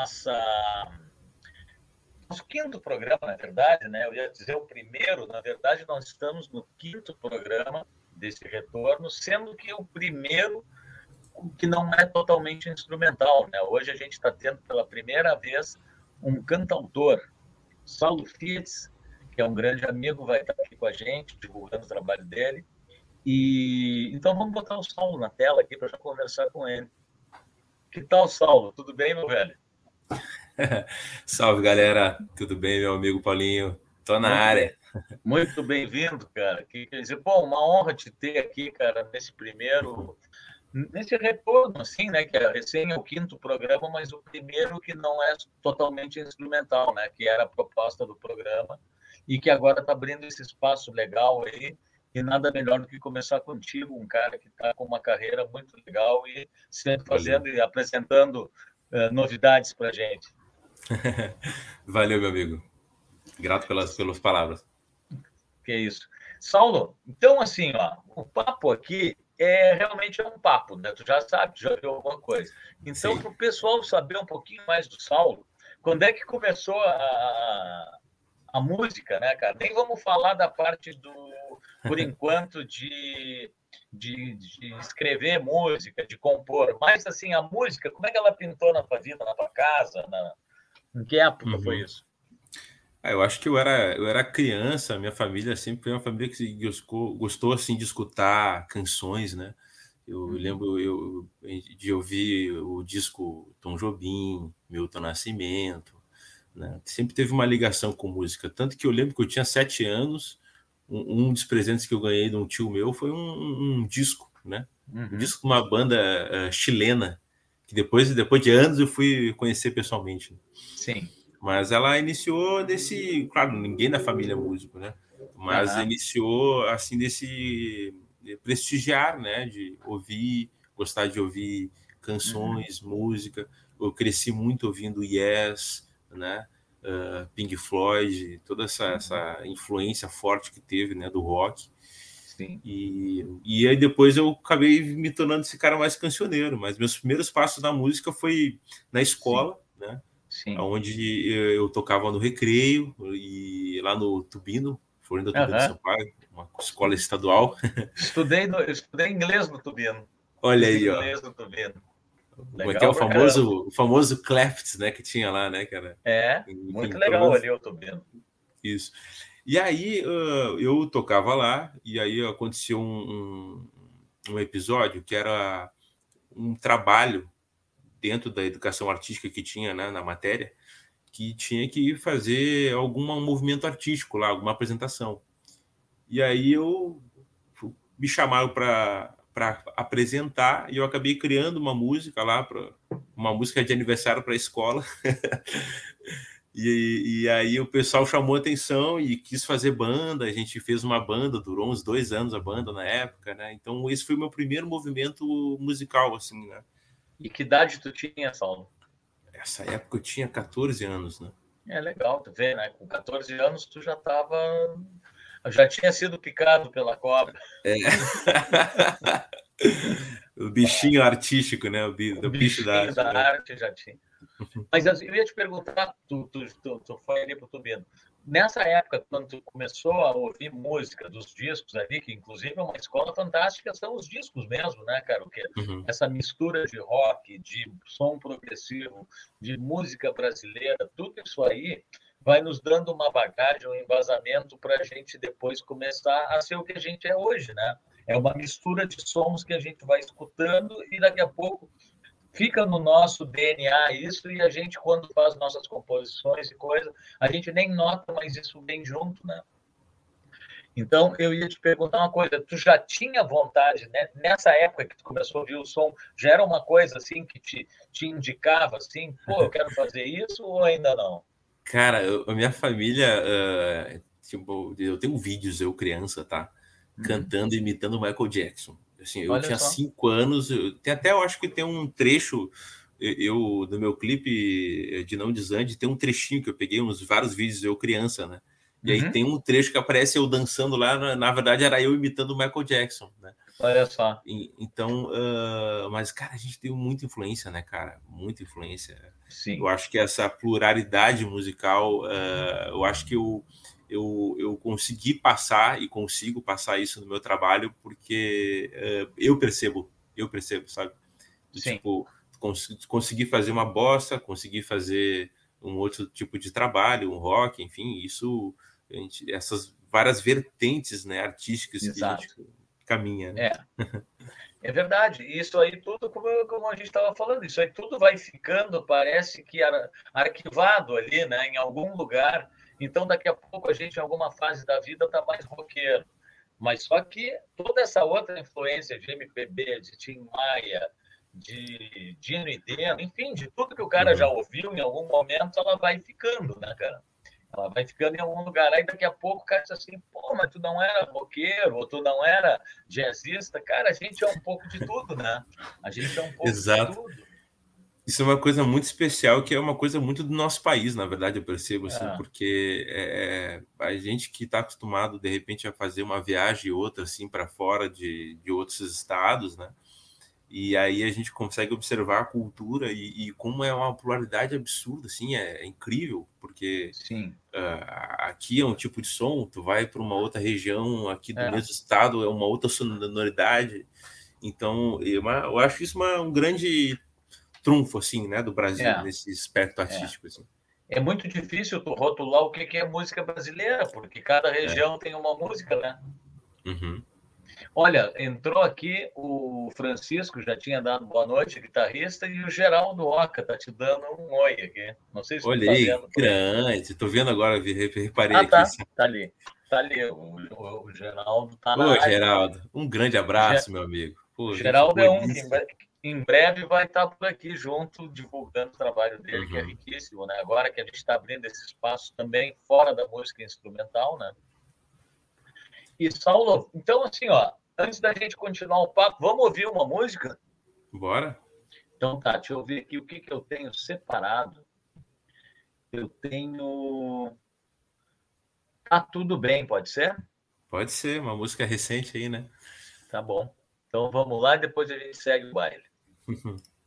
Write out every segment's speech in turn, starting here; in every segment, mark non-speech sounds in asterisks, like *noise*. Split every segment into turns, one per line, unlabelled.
nossa nosso quinto programa, na verdade, né? Eu ia dizer o primeiro, na verdade, nós estamos no quinto programa desse retorno, sendo que o primeiro que não é totalmente instrumental, né? Hoje a gente está tendo pela primeira vez um cantautor, Saulo Fitz, que é um grande amigo, vai estar aqui com a gente, divulgando o trabalho dele. E então vamos botar o Saulo na tela aqui para já conversar com ele. Que tal, Saulo? Tudo bem, meu velho? *laughs*
Salve, galera. Tudo bem, meu amigo Paulinho? Tô na muito área.
Muito bem-vindo, cara. Que, quer dizer, bom, uma honra te ter aqui, cara, nesse primeiro, nesse retorno, assim, né? Que é recém o quinto programa, mas o primeiro que não é totalmente instrumental, né? Que era a proposta do programa e que agora está abrindo esse espaço legal aí e nada melhor do que começar contigo, um cara que está com uma carreira muito legal e sempre fazendo Valeu. e apresentando uh, novidades para a gente. *laughs*
Valeu, meu amigo. Grato pelas, pelas palavras.
Que isso. Saulo, então assim, ó, o papo aqui é realmente é um papo, né? Tu já sabe, já viu alguma coisa. Então, para o pessoal saber um pouquinho mais do Saulo, quando é que começou a, a música, né, cara? Nem vamos falar da parte do, por *laughs* enquanto, de, de, de, escrever música, de compor, mas assim, a música, como é que ela pintou na tua vida, na tua casa? Na... Em que época uhum. foi isso?
Ah, eu acho que eu era, eu era criança, minha família sempre foi uma família que gostou, gostou assim, de escutar canções, né? Eu uhum. lembro eu, de ouvir o disco Tom Jobim, Milton Nascimento, né? Sempre teve uma ligação com música. Tanto que eu lembro que eu tinha sete anos, um, um dos presentes que eu ganhei de um tio meu foi um, um disco, né? Uhum. Um disco de uma banda uh, chilena, que depois, depois de anos eu fui conhecer pessoalmente.
Sim.
Mas ela iniciou desse. Claro, ninguém da família é músico, né? Mas uhum. iniciou assim desse de prestigiar, né? De ouvir, gostar de ouvir canções, uhum. música. Eu cresci muito ouvindo Yes, né? Uh, Pink Floyd, toda essa, uhum. essa influência forte que teve, né, do rock. Sim. E, e aí depois eu acabei me tornando esse cara mais cancioneiro, mas meus primeiros passos na música foi na escola, Sim. né? Sim. Onde eu, eu, tocava no recreio e lá no Tubino, Florinda Tubino uhum. São Paulo, uma escola estadual.
Estudei, no, estudei inglês no Tubino.
Olha aí, ó. Inglês no Tubino. Legal, que é o famoso, o famoso Clefts, né, que tinha lá, né, cara?
É, muito legal ali, eu tô vendo.
Isso. E aí eu tocava lá, e aí aconteceu um, um, um, episódio que era um trabalho dentro da educação artística que tinha né, na matéria, que tinha que fazer algum movimento artístico lá, alguma apresentação. E aí eu me chamaram para para apresentar e eu acabei criando uma música lá para uma música de aniversário para a escola. *laughs* E, e, aí o pessoal chamou atenção e quis fazer banda a gente fez uma banda durou uns dois anos a banda na época né? Então esse foi o meu primeiro movimento musical assim né?
E que idade tu tinha Saulo?
Essa época eu tinha 14 anos né?
É legal tu vê né? Com 14 anos tu já estava já tinha sido picado pela cobra. É. *laughs*
o bichinho artístico, né? O, bicho, o
bicho da arte. Da
né?
arte já tinha. Mas eu ia te perguntar, tu, tu, tu, tu foi ali para o Tubino. Nessa época, quando tu começou a ouvir música dos discos ali, que inclusive é uma escola fantástica, são os discos mesmo, né, cara? Uhum. essa mistura de rock, de som progressivo, de música brasileira, tudo isso aí vai nos dando uma bagagem, um embasamento para a gente depois começar a ser o que a gente é hoje, né? É uma mistura de sons que a gente vai escutando e daqui a pouco fica no nosso DNA isso e a gente quando faz nossas composições e coisa, a gente nem nota, mas isso vem junto, né? Então, eu ia te perguntar uma coisa: tu já tinha vontade, né? nessa época que tu começou a ouvir o som, já era uma coisa assim que te, te indicava assim, pô, eu quero fazer isso ou ainda não?
Cara, eu, a minha família, uh, tipo, eu tenho vídeos, eu criança, tá? Uhum. Cantando, imitando o Michael Jackson. Assim, eu Olha tinha só. cinco anos, eu, tem até eu acho que tem um trecho eu do meu clipe de Não Desande, tem um trechinho que eu peguei uns vários vídeos eu criança, né? E uhum. aí tem um trecho que aparece eu dançando lá, na, na, verdade era eu imitando o Michael Jackson, né?
Olha só.
E, então, uh, mas cara, a gente tem muita influência, né, cara? Muita influência.
Sim.
Eu acho que essa pluralidade musical, uh, eu acho que eu, eu, eu consegui passar e consigo passar isso no meu trabalho porque uh, eu percebo, eu percebo, sabe?
Sim.
Tipo, cons conseguir fazer uma bossa, conseguir fazer um outro tipo de trabalho, um rock, enfim, isso gente, essas várias vertentes né, artísticas
Exato.
que a gente caminha. Né?
É. É verdade. Isso aí tudo, como, como a gente estava falando, isso aí tudo vai ficando, parece que arquivado ali, né, em algum lugar. Então, daqui a pouco a gente, em alguma fase da vida, está mais roqueiro. Mas só que toda essa outra influência de MPB, de Tim Maia, de Dino e Deno, enfim, de tudo que o cara uhum. já ouviu em algum momento, ela vai ficando, né, cara? Ela vai ficando em algum lugar. Aí daqui a pouco o cara diz assim, pô, mas tu não era roqueiro, ou tu não era jazzista. Cara, a gente é um pouco de tudo, né? A gente é um pouco
Exato.
de tudo.
Isso é uma coisa muito especial, que é uma coisa muito do nosso país, na verdade, eu percebo, assim, é. porque é, a gente que está acostumado, de repente, a fazer uma viagem ou outra, assim, para fora de, de outros estados, né? E aí a gente consegue observar a cultura e, e como é uma pluralidade absurda, assim, é, é incrível, porque uh, aqui é um tipo de som, tu vai para uma outra região aqui do é. mesmo estado, é uma outra sonoridade. Então, eu, eu acho isso uma, um grande trunfo, assim, né, do Brasil, é. nesse aspecto é. artístico, assim.
É muito difícil tu rotular o que é música brasileira, porque cada é. região tem uma música, né?
Uhum.
Olha, entrou aqui o Francisco, já tinha dado boa noite, guitarrista, e o Geraldo Oca tá te dando um oi aqui. Não sei se
Olhei, tá vendo, grande. Estou vendo agora, reparei
ah,
aqui.
Tá, tá ali. Tá ali. O, o, o Geraldo tá
Ô, Geraldo, um grande abraço, Ger... meu amigo.
Pô, Geraldo é um que em breve vai estar por aqui junto, divulgando o trabalho dele, uhum. que é uhum. riquíssimo, né? Agora que a gente está abrindo esse espaço também fora da música instrumental, né? E Saulo, então assim, ó, antes da gente continuar o papo, vamos ouvir uma música?
Bora.
Então tá, deixa eu ver aqui o que, que eu tenho separado. Eu tenho. Tá tudo bem, pode ser?
Pode ser, uma música recente aí, né?
Tá bom. Então vamos lá e depois a gente segue o baile. *laughs*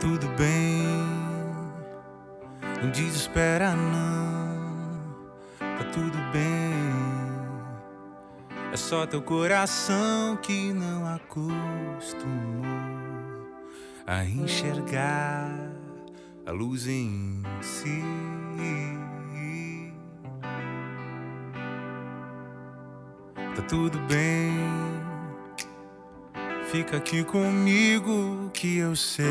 tudo bem, não desespera não. Tá tudo bem, é só teu coração que não acostumou a enxergar a luz em si. Tá tudo bem Fica aqui comigo que eu sei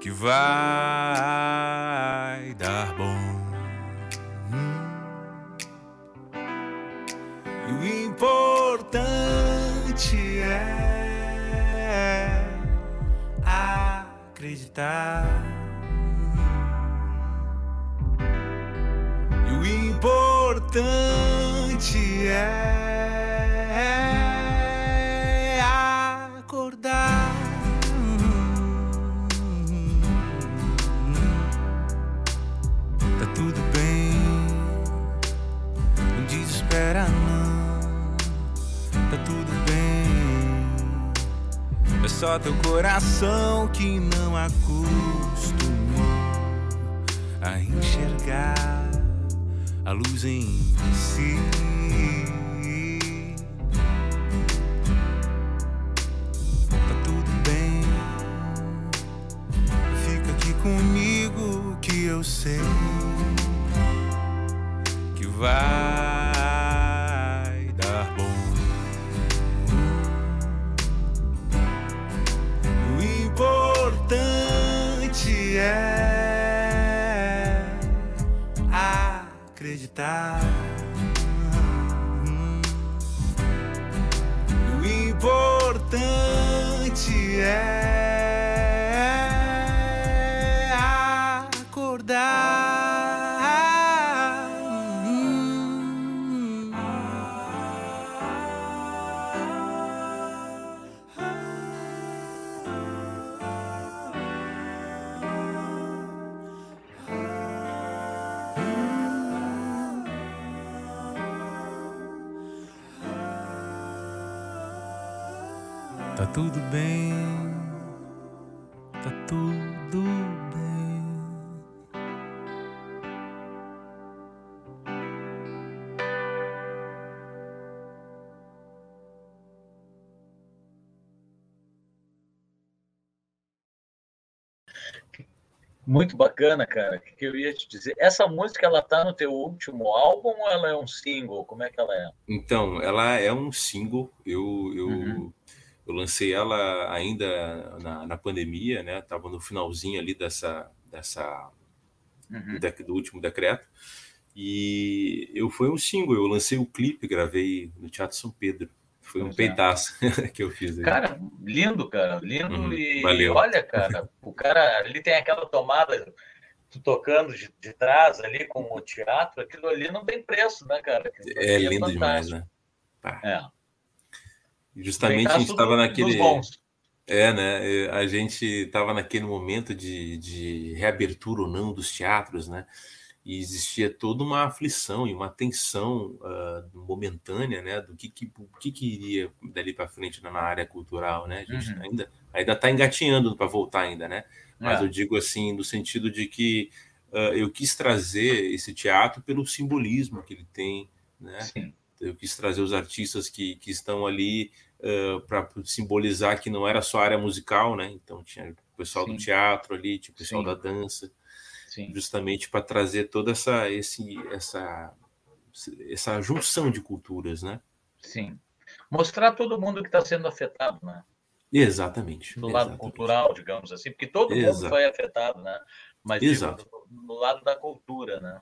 que vai dar bom. E o importante é acreditar. E o importante é só teu coração que não acostumou a enxergar a luz em si. Tá tudo bem, fica aqui comigo que eu sei que vai.
Muito bacana, cara. O que eu ia te dizer? Essa música, ela tá no teu último álbum ou ela é um single? Como é que ela é?
Então, ela é um single. Eu, eu, uhum. eu lancei ela ainda na, na pandemia, né? Tava no finalzinho ali dessa, dessa uhum. do, do último decreto. E eu foi um single. Eu lancei o clipe, gravei no Teatro São Pedro. Foi um peitaço *laughs* que eu fiz. Aí.
Cara, lindo, cara. Lindo. Uhum, e valeu. olha, cara, o cara ali tem aquela tomada tocando de, de, trás ali com o teatro, aquilo ali não tem preço, né, cara?
É, é lindo demais, né? Pá. É. Justamente a gente estava naquele. É, né? A gente estava naquele momento de, de reabertura ou não dos teatros, né? E existia toda uma aflição e uma tensão uh, momentânea, né, do que que, que, que iria dali para frente na área cultural, né? A gente uhum. ainda ainda está engatinhando para voltar ainda, né? Mas é. eu digo assim no sentido de que uh, eu quis trazer esse teatro pelo simbolismo que ele tem, né? Sim. Eu quis trazer os artistas que, que estão ali uh, para simbolizar que não era só a área musical, né? Então tinha o pessoal Sim. do teatro ali, tinha o pessoal Sim. da dança. Sim. justamente para trazer toda essa, esse, essa, essa junção de culturas, né?
Sim. Mostrar todo mundo que está sendo afetado, né?
Exatamente.
Do lado
exatamente.
cultural, digamos assim, porque todo Exato. mundo foi afetado, né? Mas Exato. no lado da cultura, né?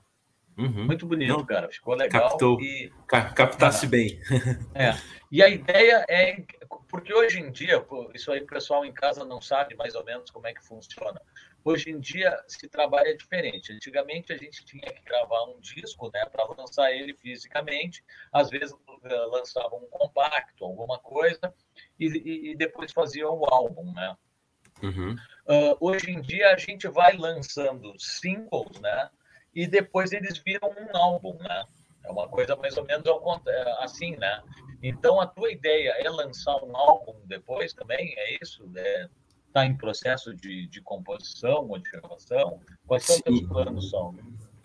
Uhum. Muito bonito, Não, cara. Ficou legal.
Captou, e... Captasse ah, bem. *laughs*
É. E a ideia é. Porque hoje em dia, isso aí o pessoal em casa não sabe mais ou menos como é que funciona. Hoje em dia se trabalha diferente. Antigamente a gente tinha que gravar um disco, né, para lançar ele fisicamente. Às vezes eh, lançava um compacto, alguma coisa, e, e depois fazia o álbum, né? Uhum. Uh, hoje em dia a gente vai lançando singles, né? E depois eles viram um álbum, né? É uma coisa mais ou menos é, assim, né? Então a tua ideia é lançar um álbum depois também? É isso? É, está em processo de, de composição ou de gravação? Quais são os teus planos, são?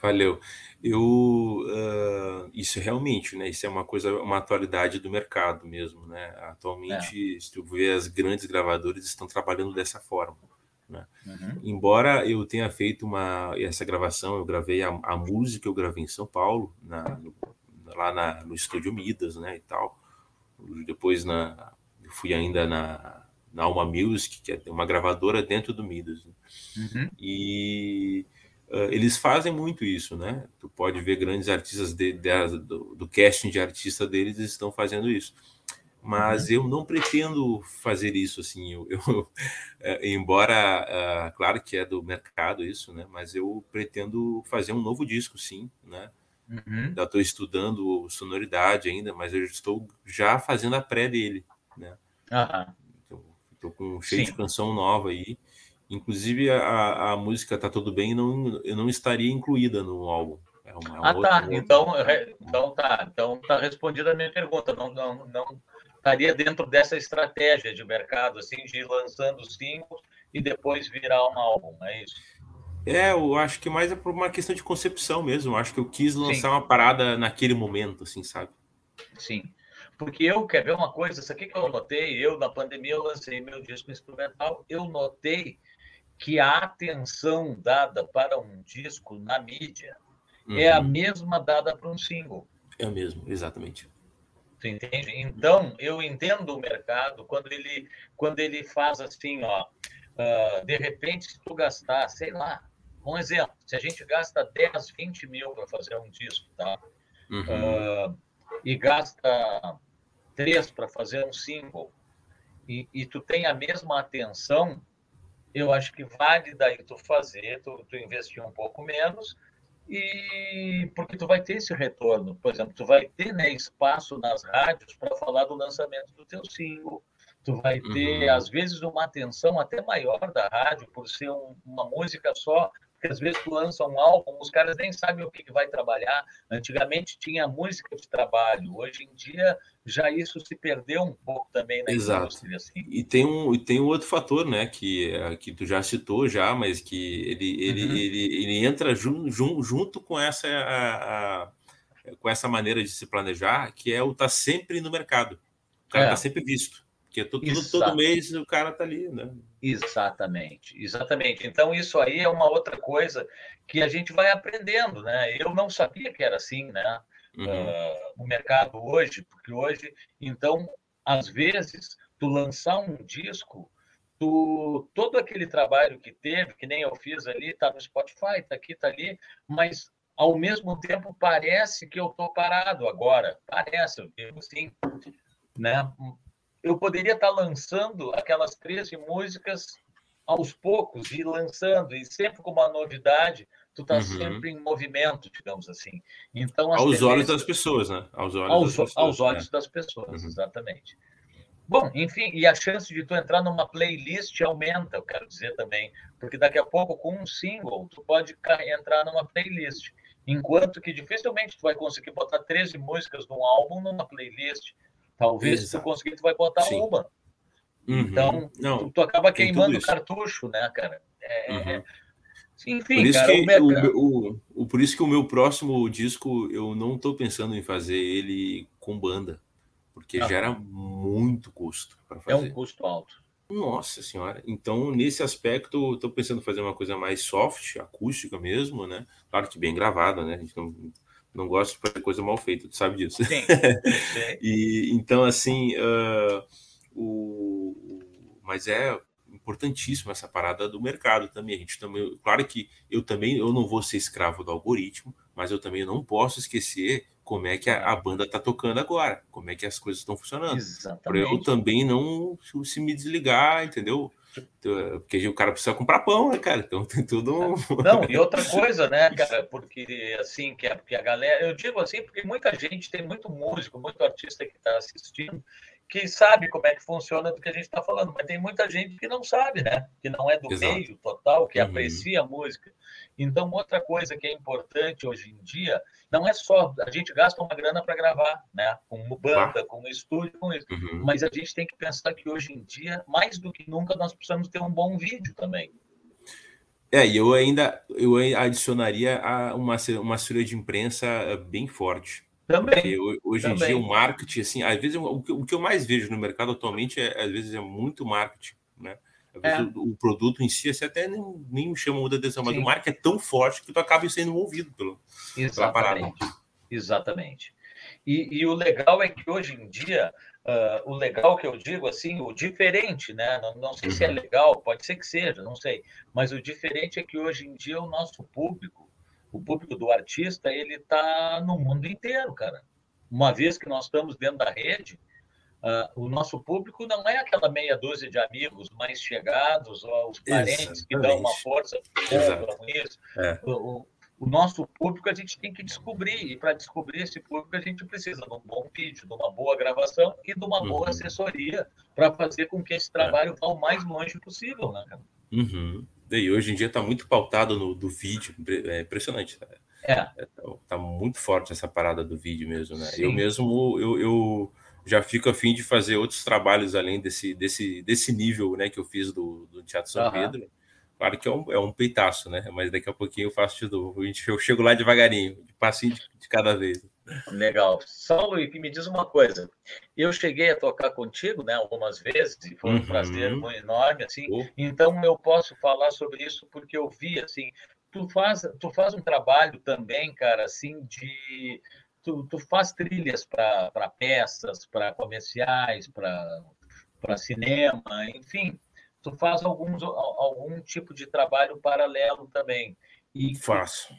Valeu. Eu uh, isso realmente, né? Isso é uma coisa, uma atualidade do mercado mesmo, né? Atualmente, é. se tu vê as grandes gravadoras estão trabalhando dessa forma. Né? Uhum. Embora eu tenha feito uma essa gravação, eu gravei a, a música, eu gravei em São Paulo, na, no, lá na, no estúdio Midas, né? E tal. Depois na, eu fui ainda na na Alma Music, que é uma gravadora dentro do Midas. Né? Uhum. E uh, eles fazem muito isso, né? Tu pode ver grandes artistas de, de, do, do, casting de artista deles estão fazendo isso. Mas uhum. eu não pretendo fazer isso assim. Eu, eu uh, *laughs* embora, uh, claro que é do mercado isso, né? Mas eu pretendo fazer um novo disco, sim, né? Uhum. Já estou estudando sonoridade ainda, mas eu estou já fazendo a pré dele, né? Uhum. Tô com cheio Sim. de canção nova aí. Inclusive, a, a música Tá Tudo Bem não, não estaria incluída no álbum.
É uma, é ah, tá. Então, então tá. Então tá respondida a minha pergunta. Não, não, não estaria dentro dessa estratégia de mercado, assim, de ir lançando singles e depois virar um álbum, é isso?
É, eu acho que mais é por uma questão de concepção mesmo. Eu acho que eu quis lançar Sim. uma parada naquele momento, assim, sabe?
Sim. Porque eu, quer ver uma coisa? Isso aqui que eu notei, eu na pandemia eu lancei meu disco instrumental, eu notei que a atenção dada para um disco na mídia uhum. é a uhum. mesma dada para um single.
É o mesmo, exatamente.
Tu entende? Então, eu entendo o mercado quando ele, quando ele faz assim, ó, uh, de repente, se tu gastar, sei lá, um exemplo, se a gente gasta 10, 20 mil para fazer um disco, tá? Uhum. Uh, e gasta 3 para fazer um single, e, e, tu tem a mesma atenção, eu acho que vale daí tu fazer, tu, tu investir um pouco menos, e porque tu vai ter esse retorno. Por exemplo, tu vai ter né, espaço nas rádios para falar do lançamento do teu single, tu vai ter, uhum. às vezes, uma atenção até maior da rádio por ser um, uma música só, porque às vezes tu lança um álbum, os caras nem sabem o que, que vai trabalhar. Antigamente tinha música de trabalho, hoje em dia já isso se perdeu um pouco também na
Exato. indústria. Assim. E tem um, e tem um outro fator, né, que, é, que tu já citou já, mas que ele, ele, uhum. ele, ele entra jun, jun, junto com essa, a, a, com essa maneira de se planejar, que é o estar tá sempre no mercado. O cara está é. sempre visto. Porque todo, todo mês o cara tá ali, né?
Exatamente, exatamente. Então, isso aí é uma outra coisa que a gente vai aprendendo, né? Eu não sabia que era assim, né? Uhum. Uh, o mercado hoje, porque hoje, então, às vezes, tu lançar um disco, tu, todo aquele trabalho que teve, que nem eu fiz ali, tá no Spotify, tá aqui, tá ali, mas ao mesmo tempo parece que eu tô parado agora. Parece, eu digo assim, né? Eu poderia estar lançando aquelas 13 músicas aos poucos e lançando, e sempre com uma novidade, tu está uhum. sempre em movimento, digamos assim.
Então, aos olhos das pessoas, né?
Aos olhos, aos, das, pessoas, aos olhos é. das pessoas, uhum. exatamente. Bom, enfim, e a chance de tu entrar numa playlist aumenta, eu quero dizer também, porque daqui a pouco, com um single, tu pode entrar numa playlist. Enquanto que dificilmente tu vai conseguir botar 13 músicas num álbum numa playlist. Talvez Exato. se tu conseguir, tu vai botar Sim. uma. Uhum. Então, Não, tu, tu, acaba queimando o cartucho, né, cara? É, é uhum. é...
Enfim, por isso cara, que o, o, o, por isso que o meu próximo disco eu não estou pensando em fazer ele com banda, porque ah. gera muito custo para fazer.
É um custo alto.
Nossa senhora. Então, nesse aspecto, estou pensando em fazer uma coisa mais soft, acústica mesmo, né? Claro que bem gravada, né? A gente não, não gosto de fazer coisa mal feita, tu sabe disso. Sim. *laughs* e então assim, uh, o, mas é importantíssimo essa parada do mercado também. A gente também, claro que eu também eu não vou ser escravo do algoritmo, mas eu também não posso esquecer como é que a, a banda está tocando agora, como é que as coisas estão funcionando. Para eu também não se me desligar, entendeu? Porque o cara precisa comprar pão, né, cara? Então *laughs* tem tudo.
Não, e outra coisa, né, cara? Porque assim, que, é, porque a galera. Eu digo assim, porque muita gente, tem muito músico, muito artista que está assistindo, que sabe como é que funciona do que a gente está falando, mas tem muita gente que não sabe, né? Que não é do Exato. meio total, que uhum. aprecia a música. Então, outra coisa que é importante hoje em dia, não é só a gente gasta uma grana para gravar, né? Com banda, com estúdio, com isso. Uhum. Mas a gente tem que pensar que hoje em dia, mais do que nunca, nós precisamos ter um bom vídeo também.
É, e eu ainda eu adicionaria uma, uma assessoria de imprensa eh, bem forte.
Também. Porque
hoje
também.
em dia o marketing, assim, às vezes o que, o que eu mais vejo no mercado atualmente é, às vezes, é muito marketing, né? É. O, o, produto em si assim, até nem, nem me chama muita atenção, mas Sim. o marketing é tão forte que tu acaba sendo envolvido pelo,
Exatamente. Exatamente. E, e, o legal é que hoje em dia, uh, o legal que eu digo assim, o diferente, né? Não, não sei uhum. se é uhum. legal, pode ser que seja, não sei. Mas o diferente é que hoje em dia o nosso público, o público do artista, ele está no mundo inteiro, cara. Uma vez que nós estamos dentro da rede, Uh, o nosso público não é aquela meia dúzia de amigos mais chegados ou os parentes Exatamente. que dão uma força com isso. É. O, o, nosso público a gente tem que descobrir, e para descobrir esse público a gente precisa de um bom vídeo, de uma boa gravação e de uma uhum. boa assessoria para fazer com que esse é. trabalho é. vá o mais longe possível, né, cara?
Uhum. E hoje em dia está muito pautado no do vídeo, é impressionante. É. é tá, tá, muito forte essa parada do vídeo mesmo, né? Sim. Eu mesmo, eu, eu já fico a fim de fazer outros trabalhos além desse, desse, desse nível né, que eu fiz do, do Teatro São uhum. Pedro. Claro que é um, é um peitaço, né? Mas daqui a pouquinho eu faço de novo. Eu chego lá devagarinho, de passinho de, de cada vez.
Legal. Saulo, e me diz uma coisa. Eu cheguei a tocar contigo, né, algumas vezes, e foi um uhum. prazer muito enorme, assim. Oh. Então eu posso falar sobre isso porque eu vi, assim, tu faz, tu faz um trabalho também, cara, assim, de tu, tu faz trilhas para peças, para comerciais, para cinema, enfim, tu faz alguns, algum tipo de trabalho paralelo também.
E faço.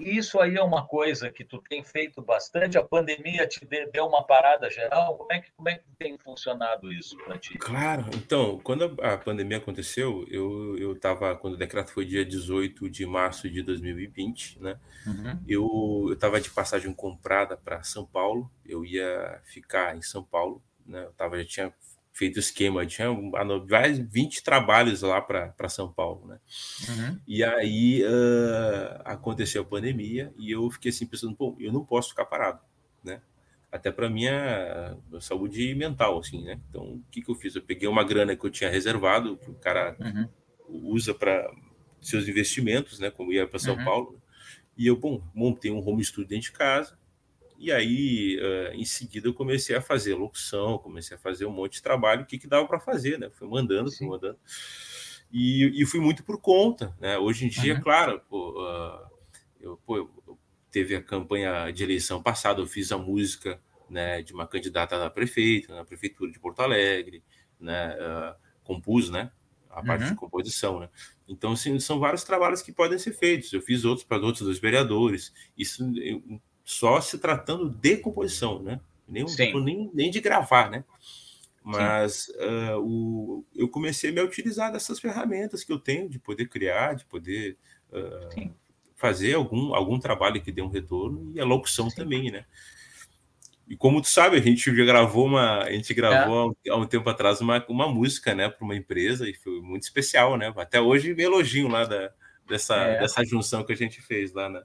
Isso aí é uma coisa que tu tem feito bastante. A pandemia te deu uma parada geral. Como é que, como é que tem funcionado isso para ti?
Claro. Então, quando a pandemia aconteceu, eu eu estava quando o decreto foi dia 18 de março de 2020, né? Uhum. Eu eu estava de passagem comprada para São Paulo. Eu ia ficar em São Paulo, né? Eu tava já tinha feito esquema, tinha mais 20 trabalhos lá para São Paulo, né? Uhum. E aí uh, aconteceu a pandemia e eu fiquei assim pensando, pô, eu não posso ficar parado, né? Até para minha saúde mental, assim, né? Então, o que, que eu fiz? Eu peguei uma grana que eu tinha reservado, que o cara uhum. usa para seus investimentos, né? Como ia para São uhum. Paulo, e eu, bom, montei um home studio dentro de casa, e aí, em seguida, eu comecei a fazer locução, comecei a fazer um monte de trabalho, o que, que dava para fazer, né? Fui mandando, fui mandando. E, e fui muito por conta, né? Hoje em dia, uhum. claro, pô, eu, pô, eu, teve a campanha de eleição passada, eu fiz a música né, de uma candidata a prefeita, na prefeitura de Porto Alegre, né? Uh, compus, né? A parte uhum. de composição, né? Então, assim, são vários trabalhos que podem ser feitos. Eu fiz outros para outros dos vereadores. Isso só se tratando de composição, né? Nem, nem, nem de gravar, né? Mas uh, o, eu comecei a me utilizar dessas ferramentas que eu tenho de poder criar, de poder uh, fazer algum, algum trabalho que dê um retorno e a locução Sim. também, né? E como tu sabe, a gente já gravou uma, a gente gravou é. há um tempo atrás uma, uma música, né, para uma empresa e foi muito especial, né? Até hoje me elogio lá da, dessa, é. dessa junção que a gente fez lá na,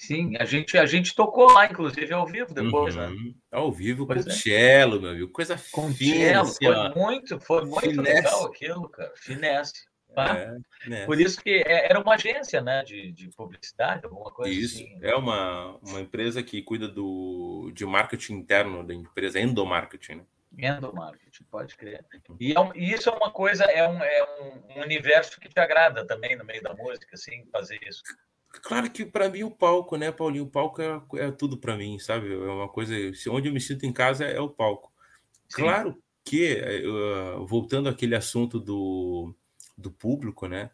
Sim, a gente, a gente tocou lá, inclusive, ao vivo depois, né? uhum. né?
Ao vivo pois com é. cello, meu amigo. Coisa com fina. Assim,
foi muito, foi muito Finesse. legal aquilo, cara. Finesse. Tá? É, Por isso que é, era uma agência né, de, de publicidade, alguma coisa
isso.
assim.
É uma, uma empresa que cuida do, de marketing interno da empresa, endomarketing, né?
Endomarketing, pode crer. E, é um, e, isso é uma coisa, é um, é um universo que te agrada também no meio da música, assim, fazer isso.
Claro que para mim o palco, né, Paulinho? O palco é, é tudo para mim, sabe? É uma coisa. Onde eu me sinto em casa é o palco. Sim. Claro que, uh, voltando àquele assunto do, do público, né?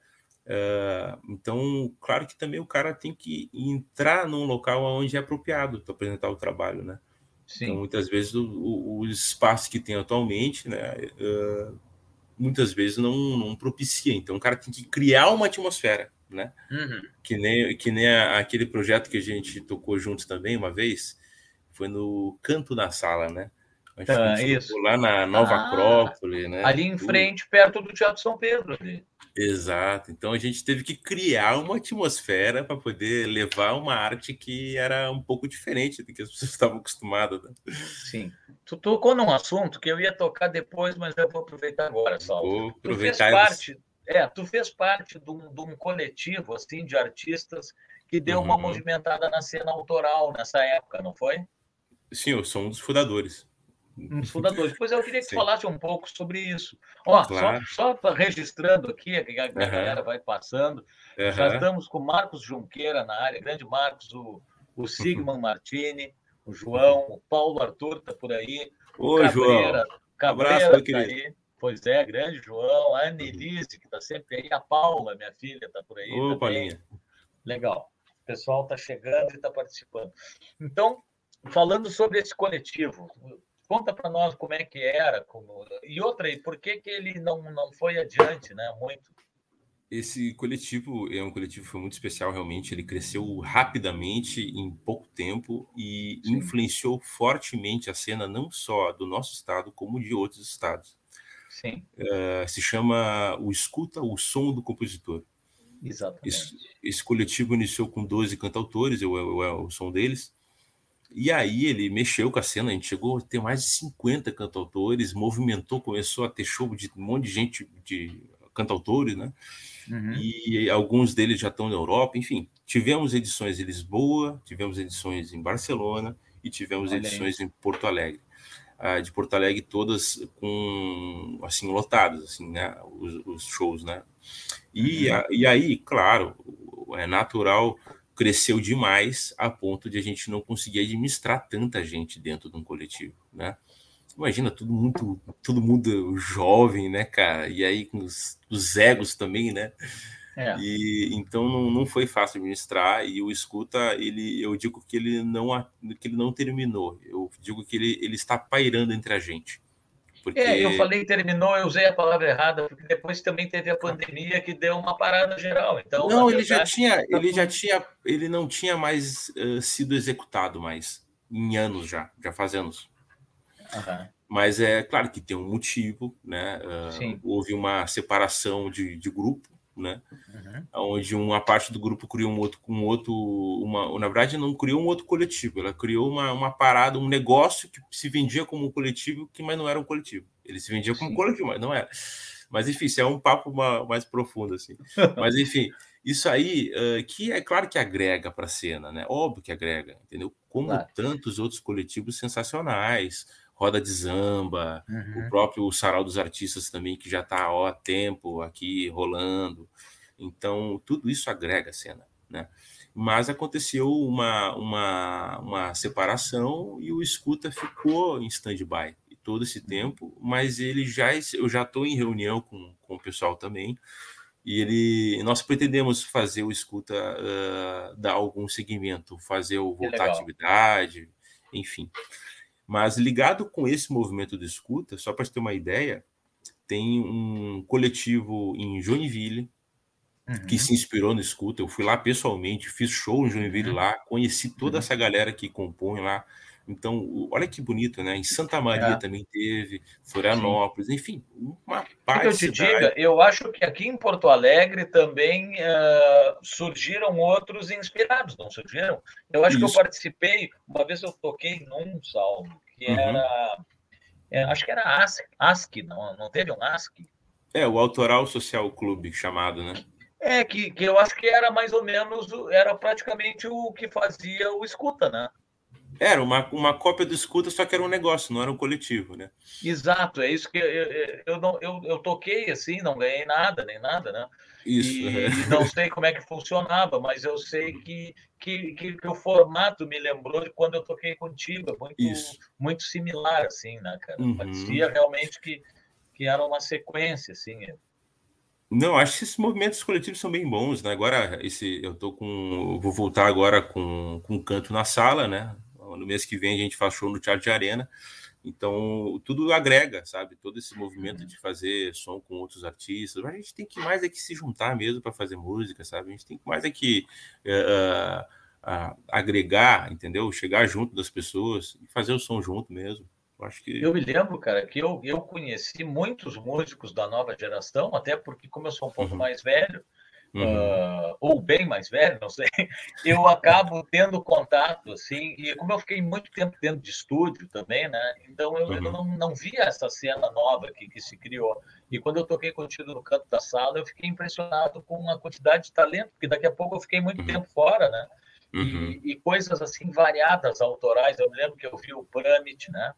Uh, então, claro que também o cara tem que entrar num local onde é apropriado para apresentar o trabalho, né? Sim. Então, muitas vezes, o, o, o espaço que tem atualmente, né? Uh, muitas vezes não, não propicia. Então, o cara tem que criar uma atmosfera né? Uhum. Que nem, que nem a, aquele projeto que a gente tocou juntos também uma vez, foi no Canto da Sala, né?
Ah, isso.
Lá na Nova ah, Acrópole, né?
Ali em frente, perto do Teatro São Pedro. Ali.
Exato. Então a gente teve que criar uma atmosfera para poder levar uma arte que era um pouco diferente do que as *laughs* pessoas estavam acostumadas. Né?
Sim. Tu tocou num assunto que eu ia tocar depois, mas eu vou aproveitar agora, Saulo. Vou aproveitar. Tu fez parte é, tu fez parte de um, de um coletivo assim de artistas que deu uhum. uma movimentada na cena autoral nessa época, não foi?
Sim, eu sou um dos fundadores.
Um dos fundadores. Pois eu queria que você falasse um pouco sobre isso. Ó, claro. só, só registrando aqui, que a galera uhum. vai passando. Uhum. Já estamos com Marcos Junqueira na área, grande Marcos, o, o *laughs* Sigman Martini, o João, o Paulo Arthur está por aí.
Oi, Cabreira,
João. Cabreira um abraço, tá aí. Pois é, grande João, a Annelise, que está sempre aí, a Paula, minha filha, está por aí.
Ô, Paulinha.
Legal. O pessoal está chegando e está participando. Então, falando sobre esse coletivo, conta para nós como é que era, como... e outra, e por que, que ele não, não foi adiante, né? Muito.
Esse coletivo é um coletivo que foi muito especial, realmente. Ele cresceu rapidamente em pouco tempo e Sim. influenciou fortemente a cena não só do nosso estado, como de outros estados.
Sim.
Uh, se chama O Escuta o Som do Compositor.
Exatamente.
Esse, esse coletivo iniciou com 12 cantautores, eu, eu, eu, o som deles. E aí ele mexeu com a cena, a gente chegou a ter mais de 50 cantautores, movimentou, começou a ter show de um monte de gente, de cantautores, né? Uhum. E alguns deles já estão na Europa, enfim. Tivemos edições em Lisboa, tivemos edições em Barcelona e tivemos Olha edições aí. em Porto Alegre de Porto Alegre todas com assim lotadas assim né os, os shows né? E, uhum. a, e aí claro é natural cresceu demais a ponto de a gente não conseguir administrar tanta gente dentro de um coletivo né? Imagina tudo muito todo mundo jovem né cara? E aí com os, os egos também né É. E então não, não foi fácil administrar e o escuta ele eu digo que ele não que ele não terminou. Eu digo que ele, ele está pairando entre a gente.
Porque... É, eu falei terminou, eu usei a palavra errada, porque depois também teve a pandemia que deu uma parada geral. Então,
não, ele já tinha, tá ele já tinha, ele não tinha mais uh, sido executado mais em anos já, já faz anos. Uhum. Mas é claro que tem um motivo, né? Uh, houve uma separação de, de grupo, né? Uhum. Onde uma parte do grupo criou um outro, um outro, uma, na verdade não criou um outro coletivo, ela criou uma, uma parada, um negócio que se vendia como um coletivo, que mas não era um coletivo. Ele se vendia como um coletivo, mas não era. Mas enfim, isso é um papo mais profundo assim. *laughs* mas enfim, isso aí que é claro que agrega para a cena, né? Óbvio que agrega, entendeu? Como claro. tantos outros coletivos sensacionais Roda de Zamba, uhum. o próprio Sarau dos Artistas também, que já está há tempo aqui rolando. Então, tudo isso agrega a cena, né? Mas aconteceu uma, uma, uma separação e o escuta ficou em stand-by todo esse tempo, mas ele já eu já estou em reunião com, com o pessoal também e ele nós pretendemos fazer o escuta uh, dar algum segmento, fazer o voltar à atividade, enfim. Mas ligado com esse movimento de escuta, só para ter uma ideia, tem um coletivo em Joinville uhum. que se inspirou no escuta. Eu fui lá pessoalmente, fiz show em Joinville uhum. lá, conheci toda uhum. essa galera que compõe lá. Então, olha que bonito, né? Em Santa Maria é. também teve, Florianópolis, Sim. enfim, uma parte.
Eu te diga, eu acho que aqui em Porto Alegre também uh, surgiram outros inspirados, não surgiram? Eu acho Isso. que eu participei, uma vez eu toquei num salmo, que uhum. era. É, acho que era ASC, ASC não, não teve um ASC?
É, o Autoral Social Clube chamado, né?
É, que, que eu acho que era mais ou menos, era praticamente o que fazia o escuta, né?
Era uma, uma cópia do escuta, só que era um negócio, não era um coletivo, né?
Exato, é isso que eu, eu, eu, não, eu, eu toquei assim, não ganhei nada, nem nada, né? Isso. E, é. *laughs* não sei como é que funcionava, mas eu sei que, que, que, que, o formato me lembrou de quando eu toquei contigo, é muito, muito similar, assim, né, cara? Uhum. Parecia realmente que, que era uma sequência, assim.
Não, acho que esses movimentos coletivos são bem bons, né? Agora, esse, eu tô com. Vou voltar agora com, com canto na sala, né? No mês que vem a gente faz show no Teatro de Arena. Então, tudo agrega, sabe? Todo esse movimento uhum. de fazer som com outros artistas. A gente tem que mais é que se juntar mesmo para fazer música, sabe? A gente tem que mais é que uh, uh, agregar, entendeu? Chegar junto das pessoas e fazer o som junto mesmo. Eu acho que.
Eu me lembro, cara, que eu, eu conheci muitos músicos da nova geração, até porque, como eu sou um pouco uhum. mais velho, uhum. uh, ou bem mais velho, não sei, eu acabo tendo contato, assim, e como eu fiquei muito tempo dentro de estúdio também, né? Então eu, uhum. eu não, não via essa cena nova que, que se criou. E quando eu toquei contigo no canto da sala, eu fiquei impressionado com a quantidade de talento, porque daqui a pouco eu fiquei muito uhum. tempo fora, né? Uhum. E, e, coisas assim variadas, autorais. Eu me lembro que eu vi o Pramit, né?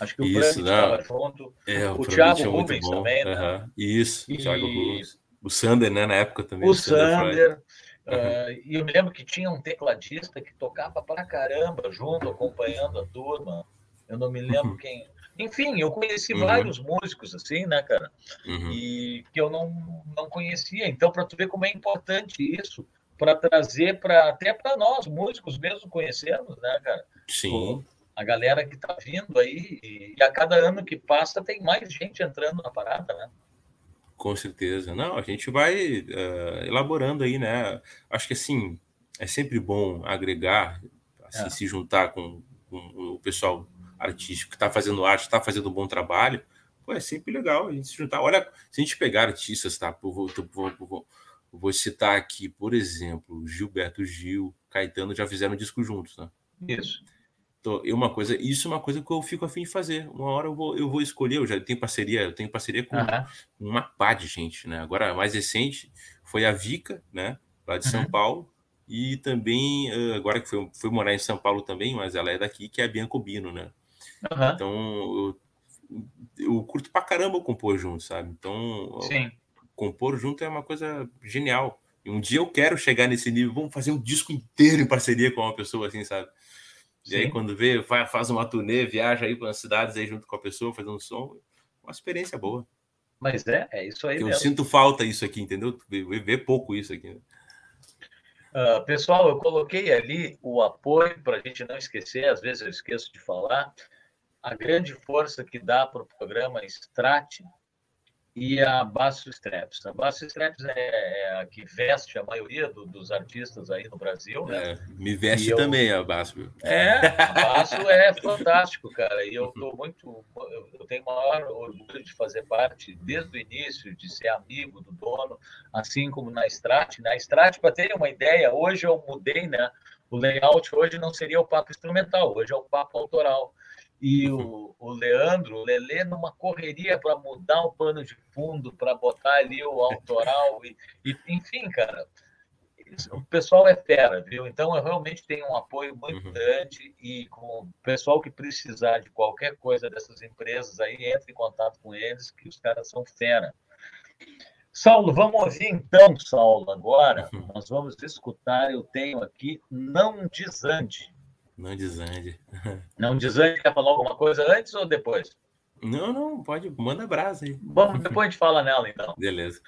Acho que o Pramit estava junto. É, o, o Thiago é Rubens também, né?
Isso, e... Thiago Rubens. O Sander, né, na época também.
O, Sander. Uh, *laughs* e eu me lembro que tinha um tecladista que tocava pra caramba junto, acompanhando a turma. Eu não me lembro uhum. quem. Enfim, eu conheci uhum. vários músicos assim, né, cara? Uhum. E que eu não, não conhecia. Então, para tu ver como é importante isso, para trazer para até para nós, músicos mesmo, conhecermos, né, cara?
Sim.
a galera que está vindo aí, e a cada ano que passa tem mais gente entrando na parada, né?
Com certeza. Não, a gente vai uh, elaborando aí, né? Acho que assim é sempre bom agregar, assim, é. se juntar com, com, o pessoal artístico que está fazendo arte, está fazendo um bom trabalho. Pô, é sempre legal a gente se juntar. Olha, se a gente pegar artistas, tá? Eu vou, vou, vou, vou citar aqui, por exemplo, Gilberto Gil, Caetano já fizeram um disco juntos, né?
Isso.
Então, uma coisa, isso é uma coisa que eu fico afim de fazer. Uma hora eu vou, eu vou escolher, eu já tenho parceria, eu tenho parceria com uhum. uma pá de gente, né? Agora, a mais recente foi a Vica, né? Lá de São uhum. Paulo, e também, agora que foi, foi morar em São Paulo também, mas ela é daqui, que é a Bianca Bino, né? Uhum. Então, eu, eu, curto pra caramba compor junto, sabe? Então, Sim. compor junto é uma coisa genial. E um dia eu quero chegar nesse nível, vamos fazer um disco inteiro em parceria com uma pessoa assim, sabe? E Sim. aí, quando vê, faz uma turnê, viaja aí para as cidades aí junto com a pessoa, fazendo som, uma experiência boa.
Mas é, é isso aí.
Eu mesmo. sinto falta isso aqui, entendeu? Ver pouco isso aqui.
Uh, pessoal, eu coloquei ali o apoio para a gente não esquecer, às vezes eu esqueço de falar, a grande força que dá para o programa Strat e a Basso Straps. A Basso Straps é, é, a que veste a maioria do, dos artistas aí no Brasil, né?
É, me veste eu... também a Basso.
É, a Basso é fantástico, cara. E eu tô muito, eu tenho maior orgulho de fazer parte desde o início, de ser amigo do dono, assim como na Strat. Na Strat, para terem uma ideia, hoje eu mudei, né? O layout hoje não seria o papo instrumental, hoje é o papo autoral e o, o Leandro, o Lelê, numa correria para mudar o pano de fundo, para botar ali o autoral, e, e, enfim, cara, o pessoal é fera, viu? Então eu realmente tenho um apoio muito uhum. grande e com o pessoal que precisar de qualquer coisa dessas empresas aí, entre em contato com eles, que os caras são fera. Saulo, vamos ouvir então, Saulo, agora. Uhum. Nós vamos escutar, eu tenho aqui Não Desande
não desande. *laughs*
Não desande, quer falar alguma coisa antes ou depois?
Não, não, pode, manda brasa aí.
Bom, depois a gente fala nela então. *laughs*
Beleza.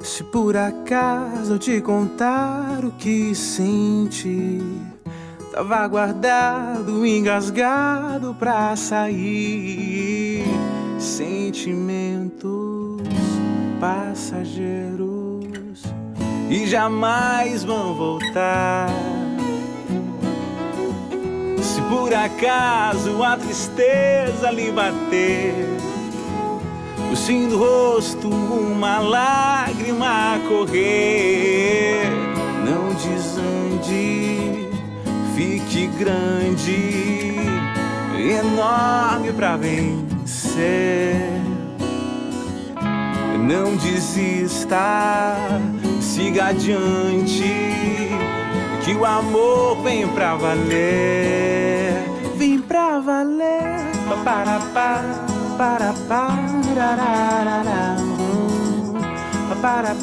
Se por acaso eu te contar o que senti Tava guardado, engasgado pra sair. Sentimentos passageiros e jamais vão voltar. Se por acaso a tristeza lhe bater, o sim do rosto, uma lágrima correr, não desande fique grande, enorme para vencer. Não desista, siga adiante, que o amor vem pra valer, vem pra valer. Para para para para para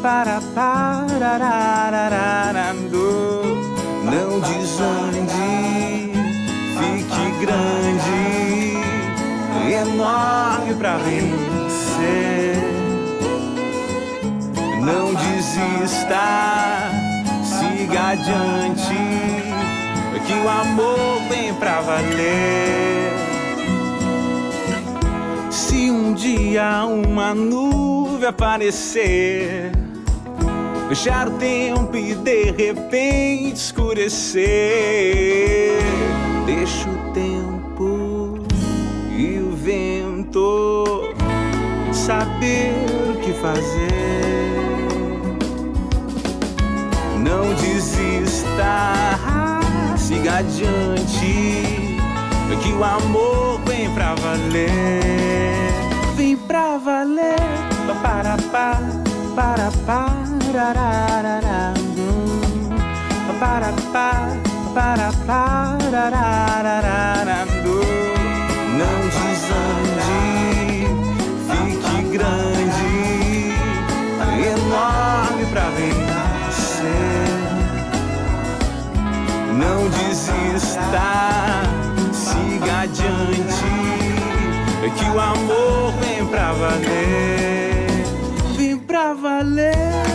para para para não desande, fique grande, enorme pra vencer. Não desista, siga adiante, que o amor vem pra valer. Se um dia uma nuvem aparecer fechar o tempo e de repente escurecer. Deixa o tempo e o vento saber o que fazer. Não desista, siga adiante, que o amor vem pra valer. Vem pra valer, para, para, para, para para para para para não desande fique grande. Enorme pra vencer. Não desista siga adiante. Que o amor vem pra valer pra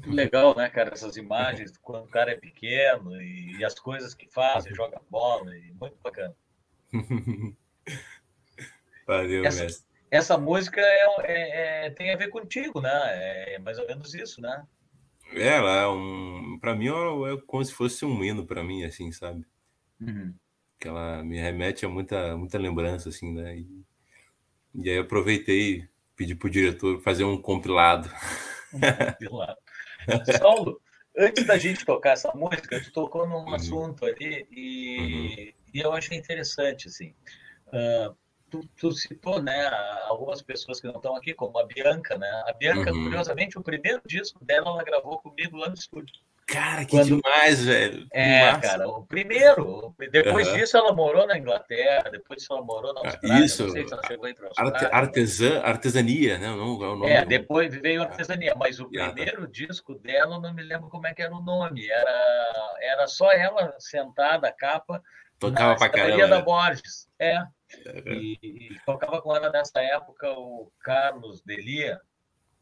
Muito legal, né, cara? Essas imagens quando o cara é pequeno e, e as coisas que faz, joga bola, e muito bacana. *laughs*
Valeu,
essa,
mestre.
Essa música é, é, é, tem a ver contigo, né? É mais ou menos isso, né?
É, ela é um. Para mim, é como se fosse um hino para mim, assim, sabe?
Uhum.
Que ela me remete a muita, muita lembrança, assim, né? E, e aí eu aproveitei, pedi pro diretor fazer um compilado.
Saulo, antes da gente tocar essa música, tu tocou num uhum. assunto ali e, uhum. e eu achei interessante, assim. Uh, tu, tu, citou, né, algumas pessoas que não estão aqui, como a Bianca, né? A Bianca, uhum. curiosamente, o primeiro disco dela, ela gravou comigo lá no estúdio.
Cara, que Quando... demais, velho.
É, cara, o primeiro. Depois uhum. disso, ela morou na Inglaterra, depois disso, ela morou na Austrália.
Isso. Não sei se ela chegou Arte, artesã, artesania, né? Não,
é, o nome é, depois veio artesania, mas o primeiro disco dela, não me lembro como é que era o nome. Era, era só ela sentada, a capa.
Tocava pra caramba.
da né? Borges. É. E, e, tocava com ela nessa época o Carlos Delia.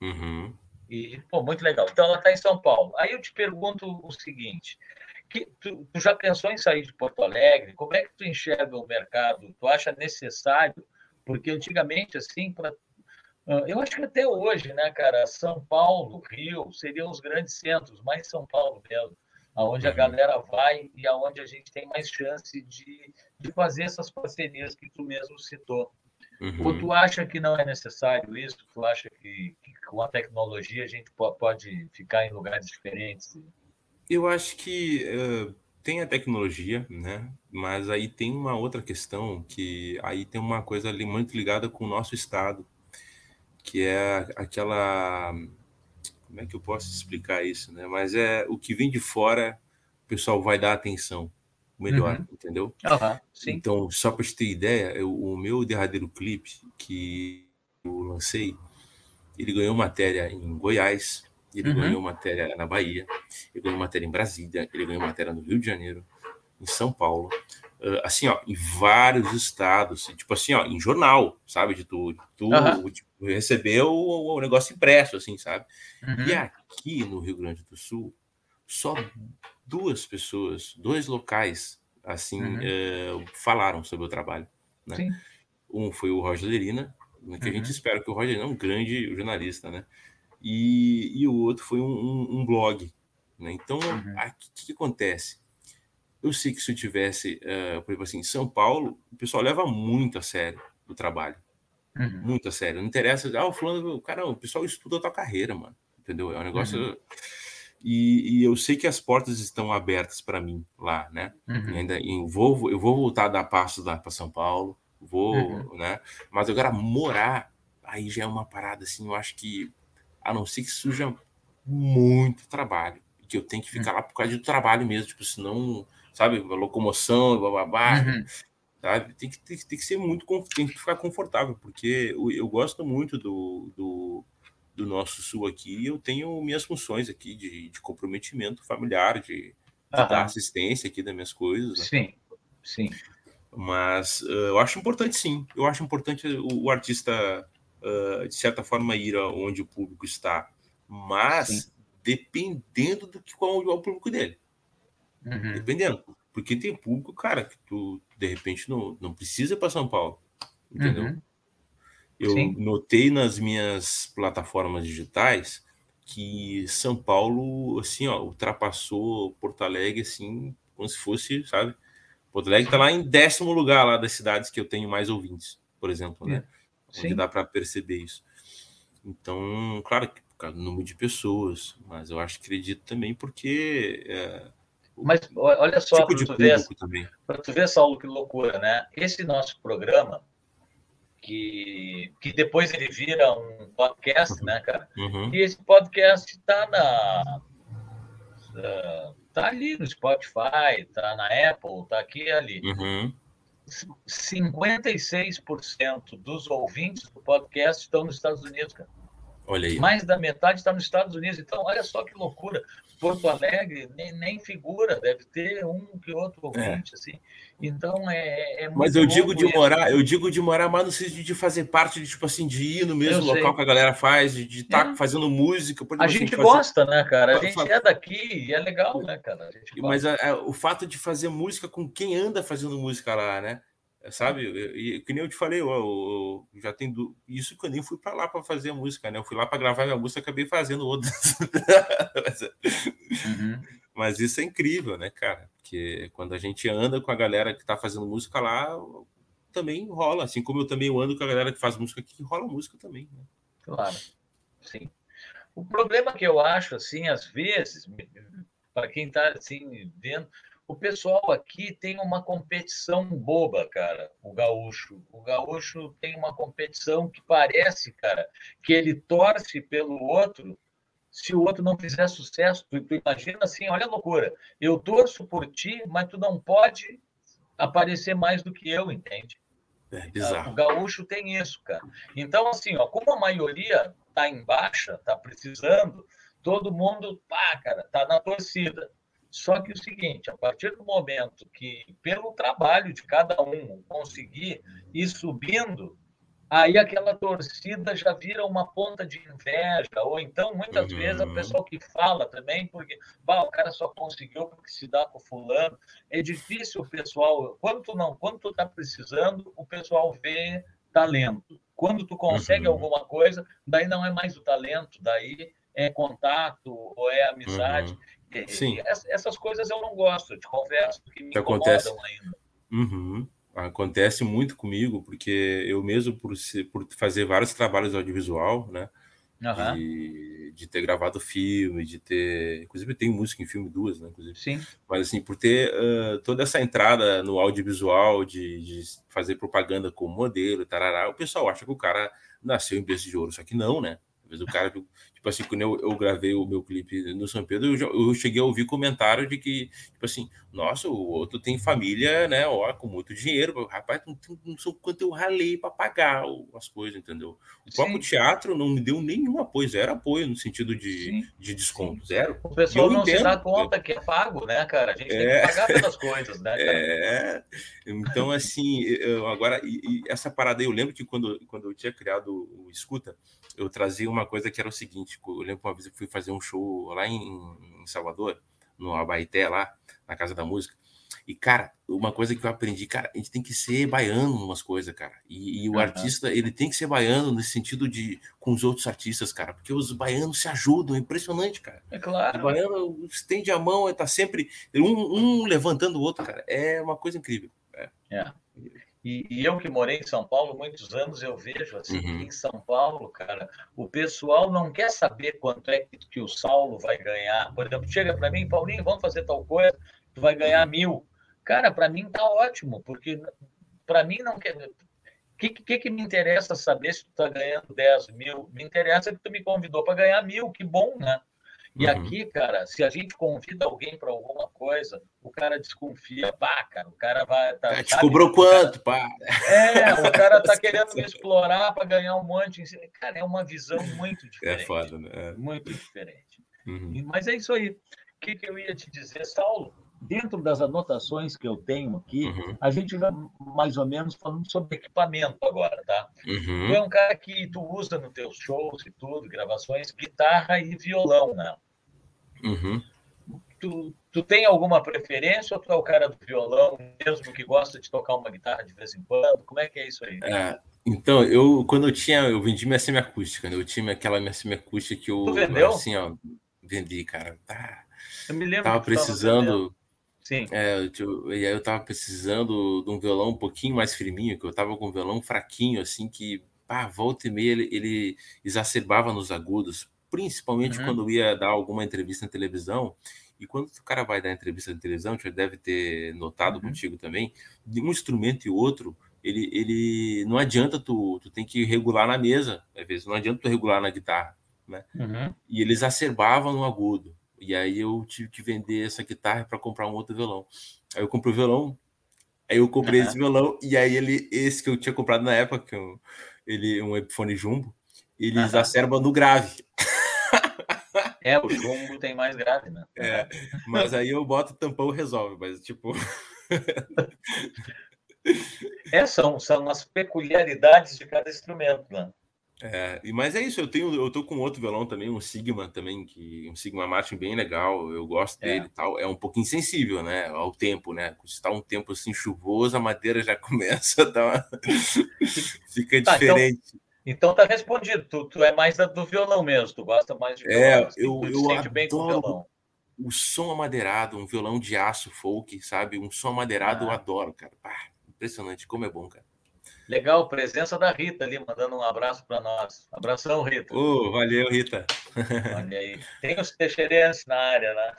Uhum.
E, pô, muito legal. Então, ela está em São Paulo. Aí eu te pergunto o seguinte: que, tu, tu, já pensou em sair de Porto Alegre? Como é que tu enxerga o mercado? Tu acha necessário? Porque antigamente, assim, pra, ah, eu acho que até hoje, né, cara, São Paulo, Rio, seriam os grandes centros, mais São Paulo mesmo, aonde a uhum. galera vai e aonde a gente tem mais chance de, de fazer essas parcerias que tu mesmo citou. Uhum. Ou tu acha que não é necessário isso? Tu acha que, que, com a tecnologia a gente pode ficar em lugares diferentes?
Eu acho que uh, tem a tecnologia, né? Mas aí tem uma outra questão que aí tem uma coisa ali muito ligada com o nosso estado, que é aquela como é que eu posso explicar isso, né? Mas é o que vem de fora, o pessoal vai dar atenção melhor, uhum. entendeu?
Uhum,
então, só para te ter ideia, eu, o meu derradeiro clipe que eu lancei, ele ganhou matéria em Goiás, ele uhum. ganhou matéria na Bahia, ele ganhou matéria em Brasília, ele ganhou matéria no Rio de Janeiro, em São Paulo, assim, ó, em vários estados, tipo assim, ó, em jornal, sabe, de tudo, tu, tu tipo, recebeu o, o, negócio impresso, assim, sabe? E uhum. aqui no Rio Grande do Sul, só duas pessoas, dois locais, assim, uhum. é, falaram sobre o trabalho. Né? Um foi o Roger Lerina, né, que uhum. a gente uhum. espera que o Roger é um grande jornalista, né? E, e o outro foi um, um, um blog. Né? Então, uhum. o que, que, acontece? Eu sei que se eu tivesse, uh, por exemplo assim, em São Paulo, o pessoal leva muito a sério o trabalho. Uhum. Muito a sério. Não interessa, ah, o fulano, o cara, o pessoal estuda a tua carreira, mano. Entendeu? É um negócio. Uhum. E, e, eu sei que as portas estão abertas para mim lá, né? Uhum. Ainda eu vou, eu vou voltar a dar passos lá para São Paulo, vou, uhum. né? Mas agora morar aí já é uma parada assim, eu acho que a não ser que suja muito trabalho, que eu tenho que ficar uhum. lá por causa do trabalho mesmo, tipo, senão, sabe, locomoção, bababá, uhum. sabe? Tem que, tem, tem, que ser muito, tem que ficar confortável, porque eu, eu gosto muito do, do do nosso sul aqui, eu tenho minhas funções aqui de, de comprometimento familiar, de, de dar assistência aqui das minhas coisas. Né?
Sim, sim.
Mas uh, eu acho importante, sim. Eu acho importante o, o artista, uh, de certa forma, ir onde o público está. Mas sim. dependendo do que qual é o público dele. Uhum. Dependendo. Porque tem público, cara, que tu, de repente, não, não precisa para São Paulo. Entendeu? Uhum. Eu Sim. notei nas minhas plataformas digitais que São Paulo, assim, ó, ultrapassou Porto Alegre, assim, como se fosse, sabe? Porto Alegre está lá em décimo lugar lá das cidades que eu tenho mais ouvintes, por exemplo, né? Sim. Onde dá para perceber isso. Então, claro que por causa do número de pessoas, mas eu acho que acredito também porque. É,
mas olha só, tipo para tu, ver, tu ver, Saulo, que loucura, né? Esse nosso programa, que, que depois ele vira um podcast, né, cara? Uhum. E esse podcast está na. Uh, tá ali no Spotify, tá na Apple, tá aqui ali.
Uhum.
56% dos ouvintes do podcast estão nos Estados Unidos, cara.
Olha aí.
Mais da metade está nos Estados Unidos. Então, olha só que loucura. Porto Alegre nem, nem figura, deve ter um que outro é. ouvinte, é. assim. Então é, é
Mas eu digo de morar, eu digo de morar mais no sentido de fazer parte de tipo assim, de ir no mesmo eu local sei. que a galera faz, de estar tá é. fazendo música.
a assim, gente gosta, né, cara? A gente é daqui e é legal, né, cara?
Mas a, a, o fato de fazer música com quem anda fazendo música lá, né? Sabe? E, que nem eu te falei, eu, eu, eu já tenho isso que eu nem fui para lá para fazer a música, né? Eu fui lá para gravar minha música, acabei fazendo outras. mas, uhum. *laughs* mas, isso é incrível, né, cara? Porque quando a gente anda com a galera que está fazendo música lá, também rola, assim como eu também ando com a galera que faz música aqui, rola música também. Né?
Claro, sim. O problema que eu acho, assim, às vezes, para quem está assim, vendo, o pessoal aqui tem uma competição boba, cara, o gaúcho. O gaúcho tem uma competição que parece, cara, que ele torce pelo outro se o outro não fizer sucesso. Tu, tu imagina assim, olha a loucura. Eu torço por ti, mas tu não pode aparecer mais do que eu, entende?
É bizarro.
O gaúcho tem isso, cara. Então, assim, ó, como a maioria está em baixa, está precisando, todo mundo, pá, cara, tá na torcida. Só que o seguinte, a partir do momento que, pelo trabalho de cada um, conseguir ir subindo, aí aquela torcida já vira uma ponta de inveja, ou então, muitas uhum. vezes, a pessoa que fala também, porque bah, o cara só conseguiu porque se dá com fulano. É difícil o pessoal, quando tu não, quando tu tá precisando, o pessoal vê talento. Quando tu consegue uhum. alguma coisa, daí não é mais o talento, daí é contato ou é amizade. Uhum. Sim. essas coisas eu não gosto, eu te que me que acontece. ainda.
Uhum acontece muito comigo, porque eu mesmo, por, ser, por fazer vários trabalhos audiovisual, né? Uhum. De, de, ter gravado filme, de ter. Inclusive, tem música em filme duas, né? Inclusive.
Sim.
Mas, assim, por ter uh, toda essa entrada no audiovisual, de, de fazer propaganda como modelo, tarará, o pessoal acha que o cara nasceu em berço de ouro, só que não, né? Às vezes o cara *laughs* Tipo assim, quando eu, eu gravei o meu clipe no São Pedro, eu, já, eu, cheguei a ouvir comentário de que, tipo assim, nossa, o outro tem família, né, ó, com muito dinheiro. Rapaz, não, não sei quanto eu ralei para pagar as coisas, entendeu? O próprio teatro não me deu nenhum apoio, zero apoio no sentido de, de desconto, zero.
O pessoal não entendo, se dá conta que é pago, né, cara? A gente é... tem que é. pagar pelas coisas, né, cara?
É, então, assim, eu, agora, e, e essa parada aí, eu lembro que quando, quando eu tinha criado o Escuta, eu trazia uma coisa que era o seguinte: eu lembro uma vez que fui fazer um show lá em, em Salvador, no Abaité, lá, na Casa da Música. E, cara, uma coisa que eu aprendi, cara, a gente tem que ser baiano em umas coisas, cara. E, e o uhum. artista, ele tem que ser baiano nesse sentido de com os outros artistas, cara, porque os baianos se ajudam, é impressionante, cara.
É claro.
O baiano estende a mão, tá sempre um, um levantando o outro, cara. É uma coisa incrível.
É. é. E, e, eu que morei em São Paulo muitos anos, eu vejo assim, uhum. em São Paulo, cara, o pessoal não quer saber quanto é que, que o Saulo vai ganhar. Por exemplo, chega para mim, Paulinho, vamos fazer tal coisa, tu vai ganhar mil. Cara, para mim tá ótimo, porque para mim não quer. O que, que, que, me interessa saber se tu tá ganhando 10 mil? Me interessa que tu me convidou para ganhar mil, que bom, né? E uhum. aqui, cara, se a gente convida alguém para alguma coisa, o cara desconfia, pá, cara, o cara vai. Tá,
é, te cobrou quanto, pá?
É, o cara tá *laughs* querendo me explorar para ganhar um monte. Cara, é uma visão muito *laughs* é diferente.
É foda, né? É.
Muito diferente. Uhum. Mas é isso aí. O que, que eu ia te dizer, Saulo? Dentro das anotações que eu tenho aqui, uhum. a gente vai mais ou menos falando sobre equipamento agora, tá? Uhum. Tu é um cara que tu usa nos teus shows e tudo, gravações, guitarra e violão, né?
Uhum.
Tu, tu tem alguma preferência ou tu é o cara do violão, mesmo que gosta de tocar uma guitarra de vez em quando? Como é que é isso aí?
É, então, eu quando eu tinha, eu vendi minha semiacústica, né? eu tinha aquela minha semiacústica que eu
tu vendeu?
assim, ó, vendi, cara. Tá,
eu me lembro
tava precisando
Sim.
É, eu, e aí eu tava precisando de um violão um pouquinho mais firminho, que eu tava com um violão fraquinho, assim, que, pá, volta e meia ele, ele exacerbava nos agudos principalmente uhum. quando ia dar alguma entrevista na televisão. E quando o cara vai dar entrevista na televisão, você deve ter notado uhum. contigo também, de um instrumento e outro, ele, ele não adianta tu, tu tem que regular na mesa, às vezes, não adianta tu regular na guitarra, né?
Uhum.
E eles acerbavam no agudo. E aí eu tive que vender essa guitarra para comprar um outro violão. Aí eu comprei o violão, aí eu comprei uhum. esse violão, e aí ele, esse que eu tinha comprado na época, que eu, ele, um Epiphone Jumbo, ele exacerba no grave.
É, o chumbo tem mais grave, né?
É, mas aí eu boto o tampão resolve, mas tipo. *laughs*
é, são, são as peculiaridades de cada instrumento, né?
É, mas é isso, eu tenho, eu tô com outro violão também, um Sigma também, que um Sigma Martin bem legal, eu gosto é. dele e tal. É um pouquinho sensível, né, ao tempo, né? Se está um tempo assim chuvoso, a madeira já *laughs* começa a dar uma... fica tá, então diferente.
Então... Então tá respondido. Tu, tu é mais do violão mesmo, tu gosta mais de
violão. É, eu, eu sente bem com o violão. O som amadeirado, um violão de aço folk, sabe? Um som amadeirado ah. eu adoro, cara. impressionante, como é bom, cara.
Legal, presença da Rita ali, mandando um abraço para nós. Abração, Rita.
Oh, valeu, Rita.
Olha aí. Tem os teixeirenses na área, né?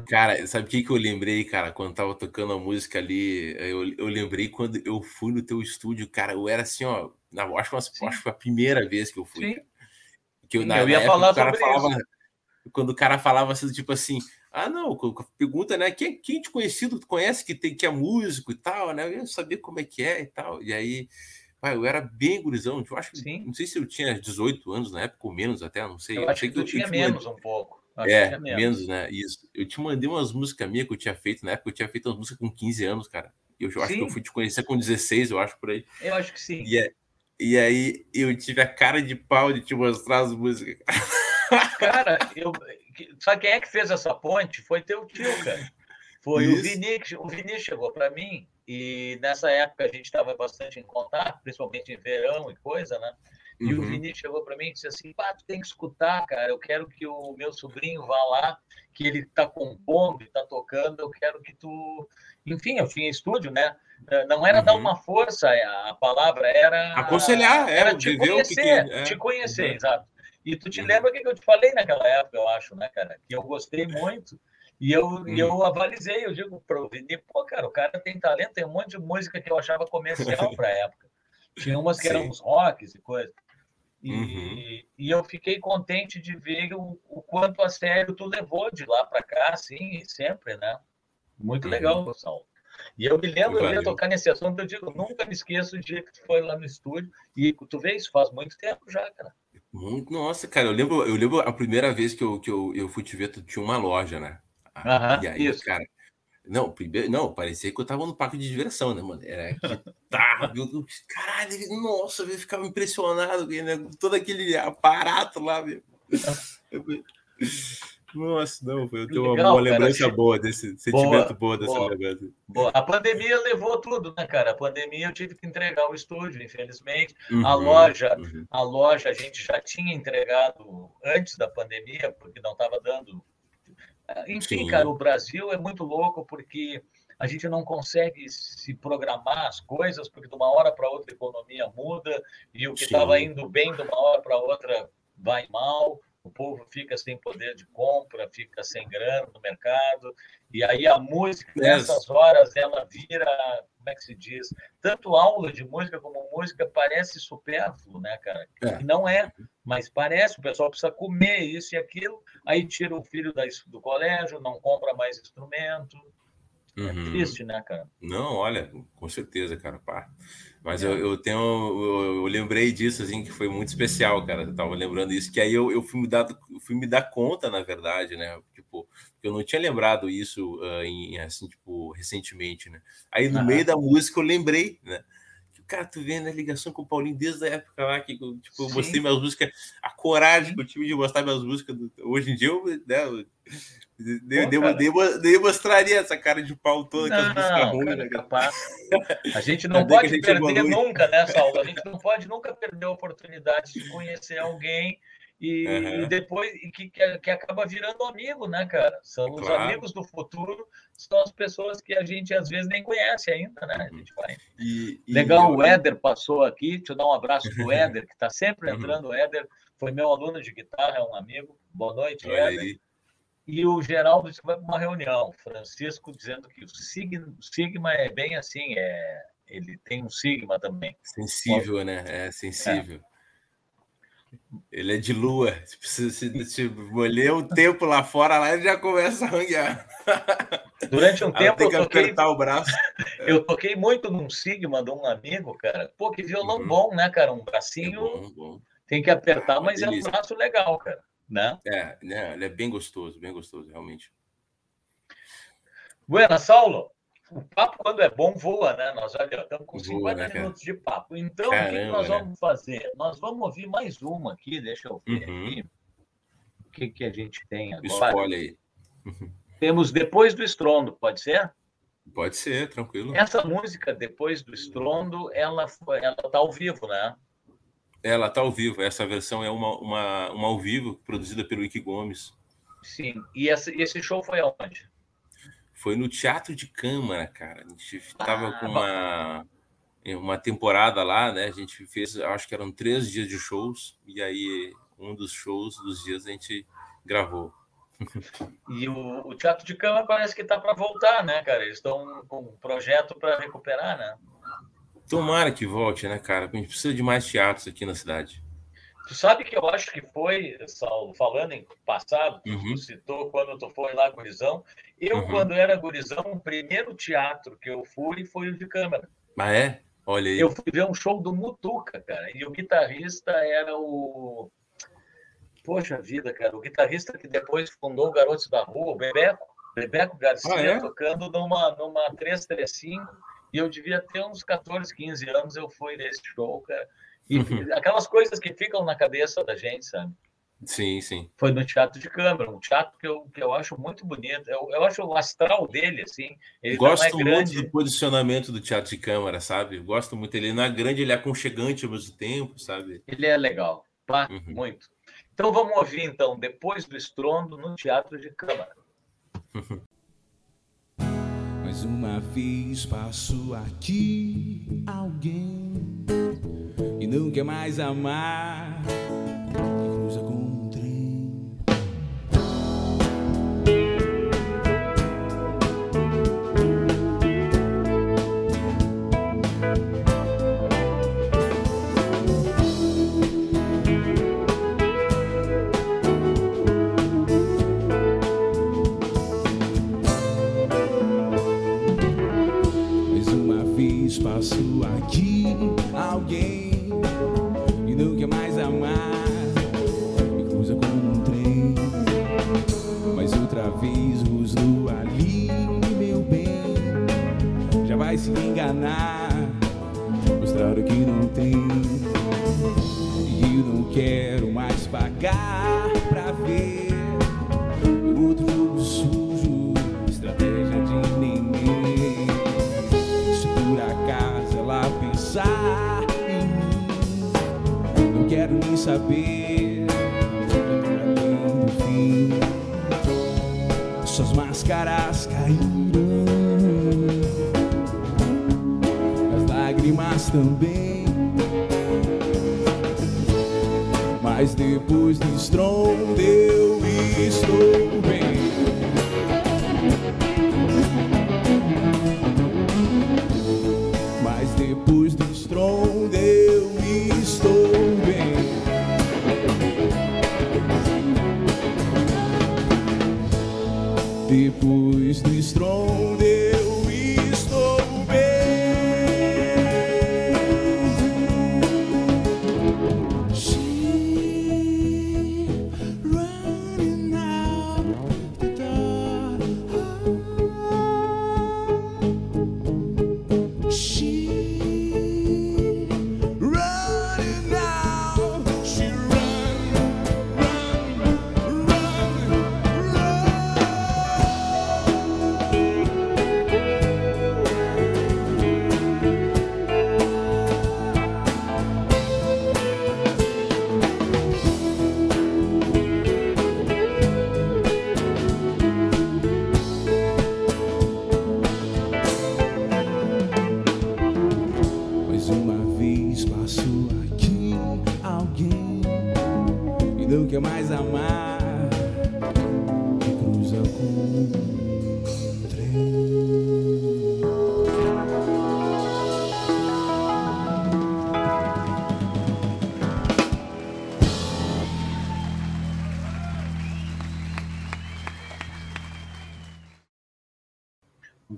Cara, sabe o que, que eu lembrei, cara, quando tava tocando a música ali? Eu, eu lembrei quando eu fui no teu estúdio, cara, eu era assim, ó, na, acho, acho que foi a primeira vez que eu fui.
Que eu, na, eu ia na falar época, sobre falava, isso.
Quando o cara falava assim, tipo assim, ah, não, pergunta, né? Quem, quem te conhecido, tu conhece que, tem, que é músico e tal, né? Eu ia saber como é que é e tal. E aí, pai, eu era bem gurizão, eu acho que, não sei se eu tinha 18 anos na época, ou menos até, não sei.
Eu,
eu
acho que tu tinha menos um pouco.
É, menos. menos. né? Isso. Eu te mandei umas músicas minhas que eu tinha feito na época, eu tinha feito umas músicas com 15 anos, cara. Eu, eu acho que eu fui te conhecer com 16, eu acho, por aí.
Eu acho que sim.
E, é, e aí eu tive a cara de pau de te mostrar as músicas.
Cara, eu. Sabe quem é que fez essa ponte? Foi teu tio, cara. Foi Isso. o Vini, o Vini chegou para mim e nessa época a gente estava bastante em contato, principalmente em verão e coisa, né? E uhum. o Vinícius chegou para mim e disse assim: Pá, tu tem que escutar, cara. Eu quero que o meu sobrinho vá lá, que ele está compondo, está tocando. Eu quero que tu. Enfim, eu tinha estúdio, né? Eh, não era uhum. dar uma força, a palavra era.
Aconselhar,
era, era te conhecer, que que... É. te conhecer, uhum. exato. E tu te uhum. lembra o que eu te falei naquela época, eu acho, né, cara? Que eu gostei muito. E eu, hum. eu avalizei, eu digo para o Vini, pô, cara, o cara tem talento, tem um monte de música que eu achava comercial *laughs* para época. Tinha umas que Sim. eram uns rocks e coisa. E, uhum. e eu fiquei contente de ver o, o, quanto a sério tu levou de lá para cá, assim, sempre, né? Muito uhum. legal, pessoal. E eu me lembro, eu ia tocar nesse assunto, eu digo, nunca me esqueço o dia que tu foi lá no estúdio. E tu vê, isso faz muito tempo já, cara.
Muito, nossa, cara, eu lembro, eu lembro a primeira vez que eu, que eu, eu fui te ver, tu tinha uma loja, né?
Uhum, e aí, isso.
cara, não, primeiro, não, parecia que eu tava no parque de diversão, né, mano? Era *laughs* que tá, caralho, nossa, eu ficava impressionado né, todo aquele aparato lá, viu? *laughs* Nossa, não, eu tenho uma, boa lembrança boa desse sentimento boa, boa dessa boa, lembrança.
Boa. A pandemia levou tudo, né, cara? A pandemia eu tive que entregar o estúdio, infelizmente. Uhum, a loja, uhum. a loja a gente já tinha entregado antes da pandemia, porque não estava dando enfim, Sim. cara, o Brasil é muito louco porque a gente não consegue se programar as coisas, porque de uma hora para outra a economia muda e o que estava indo bem de uma hora para outra vai mal, o povo fica sem poder de compra, fica sem grana no mercado, e aí a música, nessas horas, ela vira, como é que se diz? Tanto aula de música como música parece supérfluo, né, cara? É. Não é, mas parece, o pessoal precisa comer isso e aquilo, aí tira o filho do colégio, não compra mais instrumento. É uhum. triste, né, cara?
Não, olha, com certeza, cara. Pá. Mas é. eu, eu, tenho, eu, eu, lembrei disso, assim, que foi muito especial, cara. Eu tava lembrando isso, que aí eu, eu fui, me dar, fui me dar conta, na verdade, né? Tipo, eu não tinha lembrado isso, uh, em, assim, tipo, recentemente, né? Aí no uhum. meio da música eu lembrei, né? Cara, tu vendo a ligação com o Paulinho desde a época lá que tipo, eu mostrei minhas músicas, a coragem que eu tive de mostrar minhas músicas. Hoje em dia eu, né, eu, nem, mostraria essa cara de pau toda
não, com as músicas ruins. Né, capaz. A gente *laughs* não pode gente perder nunca, né, Saulo? A gente não pode nunca perder a oportunidade de conhecer alguém e, uhum. e depois que, que, acaba virando amigo, né, cara? São os claro. amigos do futuro, são as pessoas que a gente às vezes nem conhece ainda, né? A gente vai. E, e Legal, eu... o Éder passou aqui, deixa eu dar um abraço pro *laughs* Éder, que está sempre uhum. entrando. O Éder foi meu aluno de guitarra, é um amigo. Boa noite, Oi. Éder. E o Geraldo disse que vai para uma reunião. Francisco dizendo que o Sigma, Sigma é bem assim, é, ele tem um Sigma também.
Sensível, né? É sensível. É. Ele é de lua. Se, se, se molhar um tempo lá fora, lá ele já começa a ranguear.
Durante um tempo
eu toquei... apertar o braço. *laughs*
eu toquei muito num Sigma de um amigo, cara. Pô, que violão uhum. bom, né, cara? Um bracinho é bom, bom. tem que apertar, mas é um braço legal, cara. Né?
É, né? ele é bem gostoso, bem gostoso, realmente.
Buena, Saulo o papo, quando é bom, voa, né? Nós olha, estamos com 50 né, minutos de papo. Então, Caramba, o que nós né? vamos fazer? Nós vamos ouvir mais uma aqui, deixa eu ver uhum. aqui. O que, que a gente tem agora?
Escolhe aí. *laughs*
Temos Depois do Estrondo, pode ser?
Pode ser, tranquilo.
Essa música, Depois do Estrondo, ela ela está ao vivo, né?
Ela está ao vivo. Essa versão é uma, uma, uma ao vivo, produzida pelo Ike Gomes.
Sim. E esse, esse show foi aonde?
Foi no Teatro de Câmara, cara. A gente estava ah, com uma, uma temporada lá, né? A gente fez, acho que eram três dias de shows, e aí um dos shows dos dias a gente gravou.
E o, o Teatro de Cama parece que está para voltar, né, cara? Eles estão com um projeto para recuperar, né?
Tomara que volte, né, cara? A gente precisa de mais teatros aqui na cidade.
Tu sabe que eu acho que foi, Saulo, falando em passado, tu uhum. citou quando tu foi lá, gurizão. Eu, uhum. quando era gurizão, o primeiro teatro que eu fui foi o de câmara.
Ah, é? Olha aí.
Eu fui ver um show do Mutuca, cara, e o guitarrista era o. Poxa vida, cara, o guitarrista que depois fundou o Garotos da Rua, o Bebeco, Bebeco Garcia, ah, é? tocando numa, numa 335, e eu devia ter uns 14, 15 anos, eu fui nesse show, cara. E uhum. aquelas coisas que ficam na cabeça da gente, sabe?
Sim, sim.
Foi no Teatro de Câmara, um teatro que eu, que eu acho muito bonito. Eu, eu acho o astral dele, assim. Ele
Gosto é muito do posicionamento do Teatro de Câmara, sabe? Gosto muito. Ele não é grande, ele é aconchegante ao mesmo tempo, sabe?
Ele é legal, pá, uhum. muito. Então vamos ouvir, então, depois do estrondo no Teatro de Câmara. *laughs*
Mais uma vez passo aqui alguém quer mais amar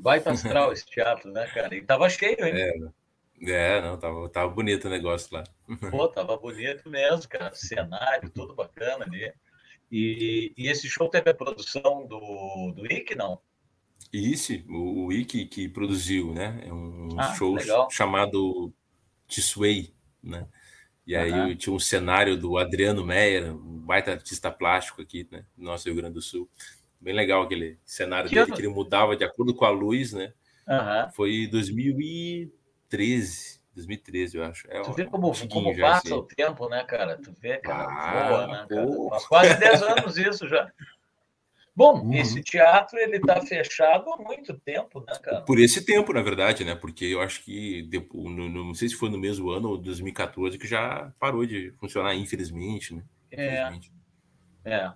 baita astral esse teatro, né, cara? E tava cheio,
hein? É, é não, tava, tava bonito o negócio lá.
Pô, tava bonito mesmo, cara. Cenário, tudo bacana ali. E, e esse show teve a produção do, do Ike, não?
Isso, o, o Ike que produziu, né? É um ah, show legal. chamado Tisway, né? E aí uhum. tinha um cenário do Adriano Meyer, um baita artista plástico aqui, né? No nosso Rio Grande do Sul bem legal aquele cenário que dele, ano? que ele mudava de acordo com a luz, né? Uhum. Foi 2013, 2013, eu acho.
É, tu vê como, como passa assim. o tempo, né, cara? Tu vê, cara, ah, boa, né, cara? quase 10 anos isso já. Bom, uhum. esse teatro ele está fechado há muito tempo, né, cara?
Por esse tempo, na verdade, né? Porque eu acho que depois, no, não sei se foi no mesmo ano ou 2014 que já parou de funcionar, infelizmente, né?
É, é,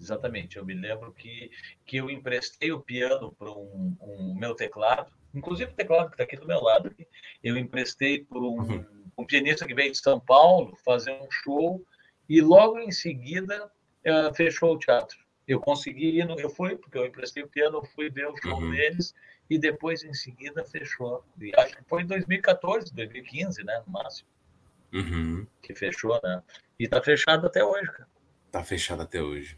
exatamente. Eu me lembro que, que eu emprestei o piano para um, um, meu teclado, inclusive o teclado que está aqui do meu lado. Aqui. Eu emprestei por um, uhum. um pianista que veio de São Paulo fazer um show e logo em seguida uh, fechou o teatro. Eu consegui ir, no, eu fui, porque eu emprestei o piano, eu fui ver o show uhum. deles e depois em seguida fechou. E acho que foi em 2014, 2015, né, no máximo.
Uhum.
Que fechou, né? E tá fechado até hoje, cara.
Tá fechado até hoje.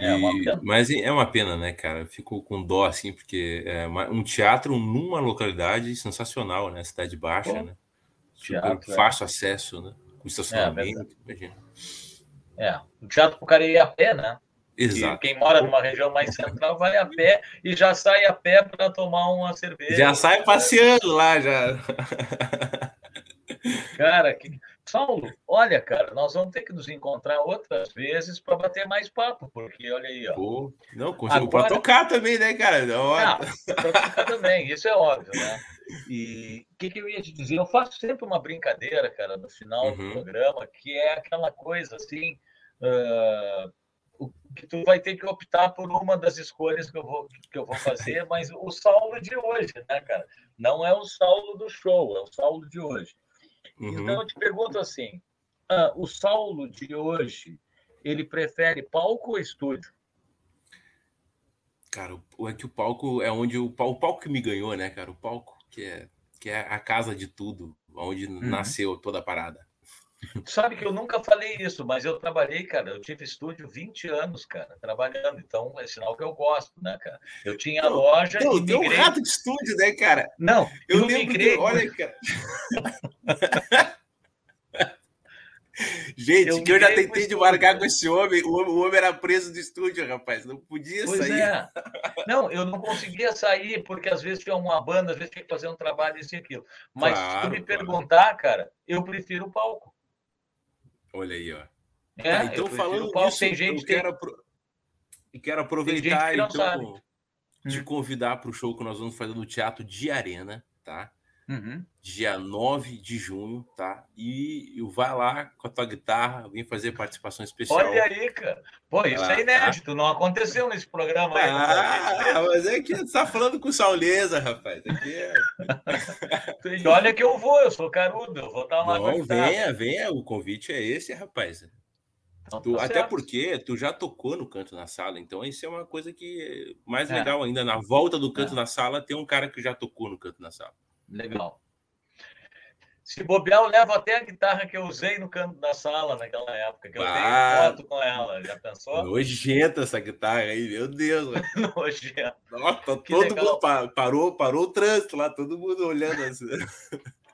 É, e, mas é uma pena, né, cara? Fico com dó, assim, porque é um teatro numa localidade sensacional, né? Cidade Baixa, Pô, né? Teatro, é. fácil é. acesso, né? Com estacionamento, é, imagina.
É, o teatro pro cara ir a pé, né?
Exato.
quem mora numa região mais central vai a pé e já sai a pé para tomar uma cerveja.
Já sai passeando lá, já.
Cara, que... Saulo, olha, cara, nós vamos ter que nos encontrar outras vezes para bater mais papo, porque olha aí, ó.
Pô, não, Agora... para tocar também, né, cara? Não,
não para tocar também, isso é óbvio, né? *laughs* E o que, que, eu ia te dizer? Eu faço sempre uma brincadeira, cara, no final uhum. do programa, que é aquela coisa assim. Uh que tu vai ter que optar por uma das escolhas que eu vou, que eu vou fazer, *laughs* mas o Saulo de hoje, né, cara? Não é o Saulo do show, é o Saulo de hoje. Uhum. Então eu te pergunto assim: ah, o Saulo de hoje, ele prefere palco ou estúdio?
Cara, é que o palco é onde o, o palco que me ganhou, né, cara? O palco que é, que é a casa de tudo, onde uhum. nasceu toda a parada.
Sabe que eu nunca falei isso, mas eu trabalhei, cara. Eu tive estúdio 20 anos, cara, trabalhando. Então é sinal que eu gosto, né, cara? Eu tinha não, loja.
Não, e migrei... um rato de estúdio, né, cara?
Não,
eu, eu migrei. olha, *laughs* cara. Gente, eu que eu já tentei de marcar com esse homem, o, homem, o homem era preso do estúdio, rapaz, não podia pois sair. É.
Não, eu não conseguia sair, porque às vezes tinha uma banda, às vezes tinha que fazer um trabalho, isso e aquilo. Mas claro, se tu me claro. perguntar, cara, eu prefiro o palco.
Olha aí, ó.
É, ah, então, falando nisso, tem gente
eu quero, e quero aproveitar, que então, de convidar para o show que nós vamos fazer no Teatro de Arena, tá?
Uhum.
Dia 9 de junho, tá? E, vai lá com a tua guitarra, vem fazer participação especial.
Olha aí, cara. Pô, isso lá, é inédito, tá? não aconteceu nesse programa aí.
Ah, mas é que você tá falando com sauleza, rapaz. Aqui é...
e olha que eu vou, eu sou carudo, eu vou estar lá.
Não, venha, venha, o convite é esse, rapaz. Então, tu, tá até porque tu já tocou no canto na sala, então isso é uma coisa que mais é. legal ainda. Na volta do canto é. na sala, tem um cara que já tocou no canto na sala.
Legal. Se bobear, eu levo até a guitarra que eu usei no canto da sala naquela época, que eu ah, tenho foto com ela. Já pensou?
Nojenta essa guitarra aí, meu Deus. *laughs*
nojenta.
Nossa, todo legal. mundo parou, parou o trânsito lá, todo mundo olhando assim.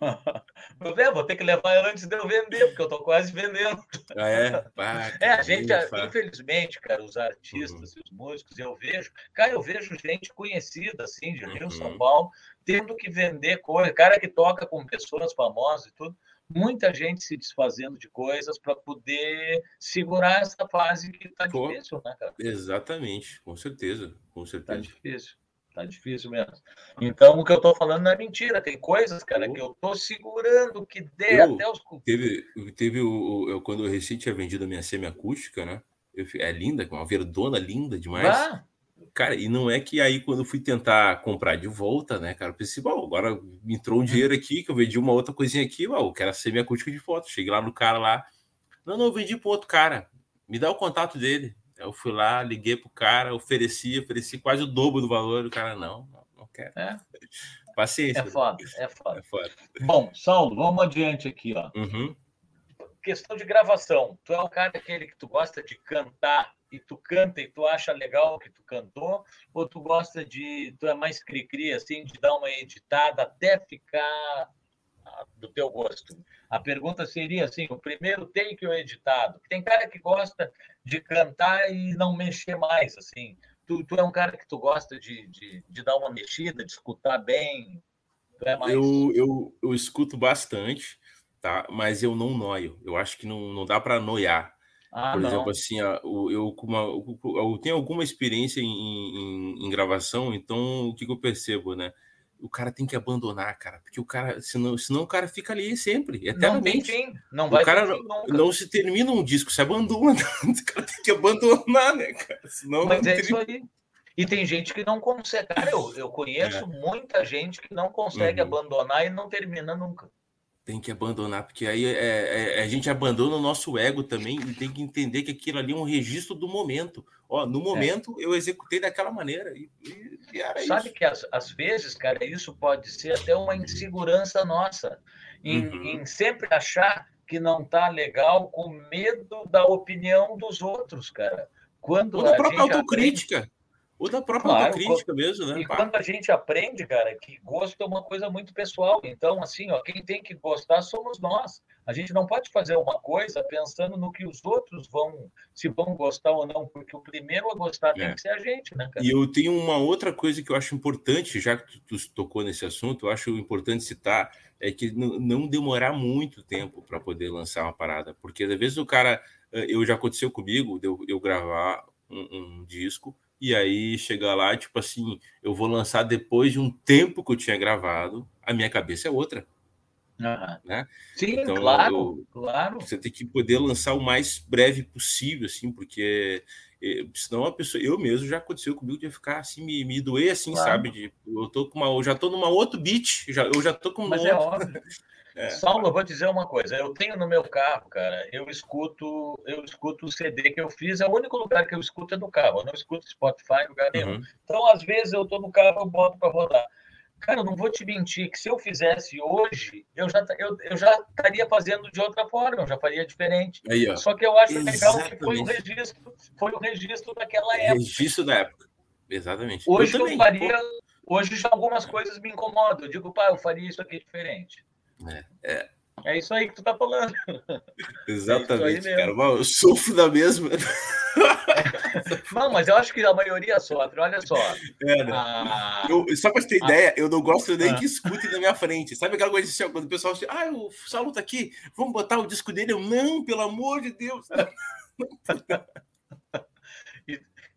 *laughs*
vou ter que levar ela antes de eu vender, porque eu estou quase vendendo.
Ah, é? *laughs*
é, a gente, infelizmente, cara, os artistas uhum. e os músicos, eu vejo, cara, eu vejo gente conhecida, assim, de Rio, uhum. São Paulo, tendo que vender coisa, cara que toca com pessoas famosas e tudo, muita gente se desfazendo de coisas para poder segurar essa fase que está difícil, né, cara?
Exatamente, com certeza, com tá certeza.
Está difícil. Tá difícil mesmo. Então, o que eu tô falando não é mentira. Tem coisas, cara, que eu tô segurando que dê eu, até os.
Teve, teve o, eu, quando eu recém tinha vendido a minha semi-acústica, né? Eu, é linda, uma verdona linda demais. Ah. Cara, e não é que aí quando eu fui tentar comprar de volta, né, cara, eu pensei, bom, agora entrou um hum. dinheiro aqui, que eu vendi uma outra coisinha aqui, bom, eu quero semi-acústica de foto. Cheguei lá no cara lá. Não, não, eu vendi para outro cara. Me dá o contato dele. Eu fui lá, liguei pro cara, ofereci, ofereci quase o dobro do valor. O cara, não, não, quero.
É.
Paciência.
É foda, é foda. É foda. Bom, Saulo, vamos adiante aqui, ó.
Uhum.
Questão de gravação. Tu é o cara aquele que tu gosta de cantar e tu canta e tu acha legal o que tu cantou, ou tu gosta de, tu é mais cri-cri, assim, de dar uma editada até ficar do teu gosto? A pergunta seria assim: o primeiro take ou editado? Tem cara que gosta de cantar e não mexer mais, assim. Tu, tu é um cara que tu gosta de, de, de dar uma mexida, de escutar bem?
É mais... eu, eu, eu escuto bastante, tá? Mas eu não noio. Eu acho que não, não dá para noiar. Ah, Por não. exemplo, assim, eu, eu, eu, tenho alguma experiência em, em, em gravação, então o que, que eu percebo, né? o cara tem que abandonar, cara, porque o cara, senão, senão o cara fica ali sempre, eternamente. Não,
fim, não vai
o cara não, não se termina um disco, se abandona, *laughs* o cara tem que abandonar, né, cara? Senão
Mas é isso aí. E tem gente que não consegue. Cara, eu, eu conheço é. muita gente que não consegue uhum. abandonar e não termina nunca.
Tem que abandonar, porque aí é, é, é, a gente abandona o nosso ego também e tem que entender que aquilo ali é um registro do momento. Ó, no é. momento eu executei daquela maneira. E,
e Sabe isso. que às, às, vezes, cara, isso pode ser até uma insegurança nossa, em, uhum. em sempre achar que não tá legal com medo da opinião dos outros, cara.
Quando Ou da própria autocrítica. Aprende... Ou da própria claro, autocrítica mesmo, né?
E quando a gente aprende, cara, que gosto é uma coisa muito pessoal. Então, assim, ó, quem tem que gostar somos nós. A gente não pode fazer uma coisa pensando no que os outros vão, se vão gostar ou não, porque o primeiro a gostar tem é. que ser a gente, né, cara?
E eu tenho uma outra coisa que eu acho importante, já que tu, tu tocou nesse assunto, eu acho importante citar, é que não demorar muito tempo para poder lançar uma parada, porque às vezes o cara, eh, eu já aconteceu comigo, eu, eu gravar um, um disco, e aí chegar lá, tipo assim, eu vou lançar depois de um tempo que eu tinha gravado, a minha cabeça é outra.
Uhum. Né? Sim, então, claro, eu, claro.
Você tem que poder lançar o mais breve possível, assim, porque eh, senão a pessoa, eu mesmo já aconteceu comigo de ficar assim, me, me doer assim, claro. sabe? De, eu tô com uma, eu já tô numa outro beat, já, eu já tô com
Mas é óbvio. *laughs* É. Saulo, eu vou dizer uma coisa. Eu tenho no meu carro, cara, eu escuto, eu escuto o CD que eu fiz. É o único lugar que eu escuto é no carro. Eu não escuto Spotify, lugar nenhum. Uhum. Então, às vezes, eu tô no carro, eu boto para rodar. Cara, eu não vou te mentir que se eu fizesse hoje, eu já, eu, eu já estaria fazendo de outra forma, eu já faria diferente. Aí, Só que eu acho legal que foi o registro, foi o registro daquela época.
Registro da época. Exatamente.
Hoje eu, eu faria. Hoje já algumas coisas me incomodam. Eu digo, pai, eu faria isso aqui diferente.
É, é.
isso aí que tu tá falando. *laughs*
Exatamente, é cara. eu sofro da mesma. *laughs*
Não, mas eu acho que a maioria sofre, olha só. É, né?
ah, eu, só para ter ah, ideia, eu não gosto nem ah, que escute na minha frente. Sabe aquela coisa assim, quando o pessoal diz, ah, o Saulo tá aqui, vamos botar o disco dele? Eu, não, pelo amor de Deus. *laughs*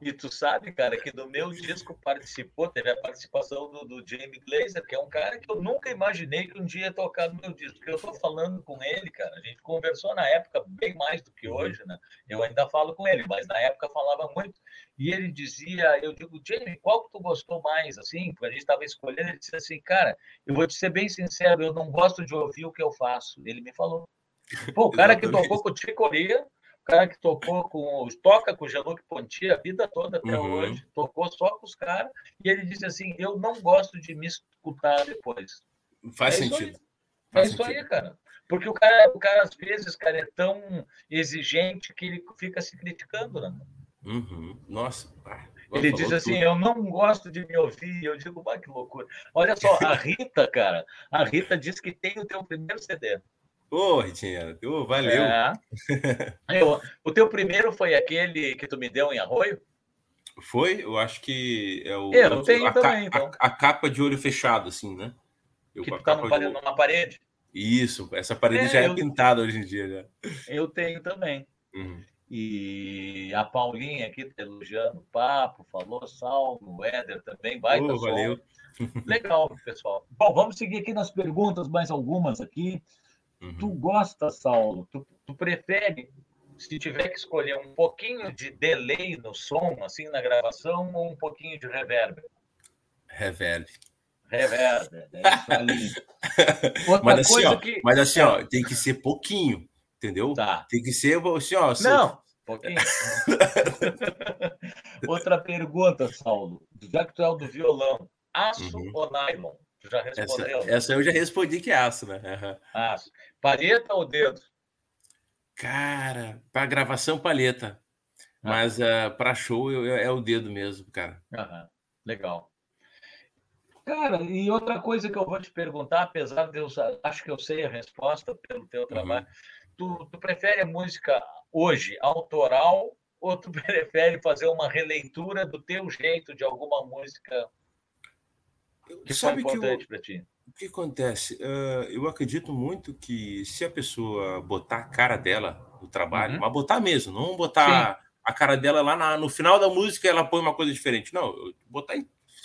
E tu sabe, cara, que no meu disco participou, teve a participação do, do Jamie Glazer, que é um cara que eu nunca imaginei que um dia ia tocar no meu disco. Porque eu tô falando com ele, cara. A gente conversou na época bem mais do que uhum. hoje, né? Eu ainda falo com ele, mas na época falava muito. E ele dizia, eu digo, Jamie, qual que tu gostou mais? Assim, porque a gente estava escolhendo, ele disse assim, cara, eu vou te ser bem sincero, eu não gosto de ouvir o que eu faço. Ele me falou. Pô, o cara que tocou com o Ticoria cara que tocou com toca com o Jean-Luc Ponty a vida toda até uhum. hoje, tocou só com os caras, e ele disse assim: Eu não gosto de me escutar depois.
Faz é sentido.
Isso Faz é sentido. isso aí, cara. Porque o cara, o cara, às vezes, cara, é tão exigente que ele fica se criticando, né?
Uhum. Nossa.
ele diz assim: tudo. Eu não gosto de me ouvir. Eu digo, que loucura. Olha só, a *laughs* Rita, cara, a Rita diz que tem o teu primeiro CD.
Ô, oh, Ritinha, oh, valeu. É. *laughs*
Eu, o teu primeiro foi aquele que tu me deu em arroio?
Foi? Eu acho que é o.
Eu tenho a, também,
a,
então.
a, a, capa de olho fechado, assim, né?
Eu, que tu tá de... numa parede?
Isso, essa parede é, já é eu... pintada hoje em dia. Já.
Eu tenho também. Uhum. E a Paulinha aqui tá elogiando o papo, falou, Salmo, o Éder também, vai oh,
valeu.
Legal, pessoal. Bom, vamos seguir aqui nas perguntas, mais algumas aqui. Uhum. Tu gosta, Saulo? Tu, tu prefere, se tiver que escolher, um pouquinho de delay no som, assim, na gravação, ou um pouquinho de reverb?
Reverb.
Reverb, é isso *laughs* *laughs*
mas assim, ó, que... mas assim, ó, tem que ser pouquinho, entendeu?
Tá.
Tem que ser assim, ó.
Não, *laughs* pouquinho. Outra pergunta, Saulo. Já que tu é o do violão, aço uhum. ou nylon? Já respondeu?
Essa, essa, eu já respondi que é aço, né? Uhum.
Aço. Palheta ou dedo?
Cara, para gravação, palheta. Ah. Mas uh, ah, para show eu, é o dedo mesmo, cara.
Uhum. Legal. Cara, e outra coisa que eu vou te perguntar, apesar de eu acho que eu sei a resposta pelo teu trabalho, uhum. tu, tu prefere a música hoje autoral ou tu *laughs* prefere fazer uma releitura do teu jeito de alguma música que Sabe foi importante para ti?
O que acontece? Uh, eu acredito muito que se a pessoa botar a cara dela no trabalho, uhum. mas botar mesmo, não botar Sim. a cara dela lá na, no final da música ela põe uma coisa diferente. Não, botar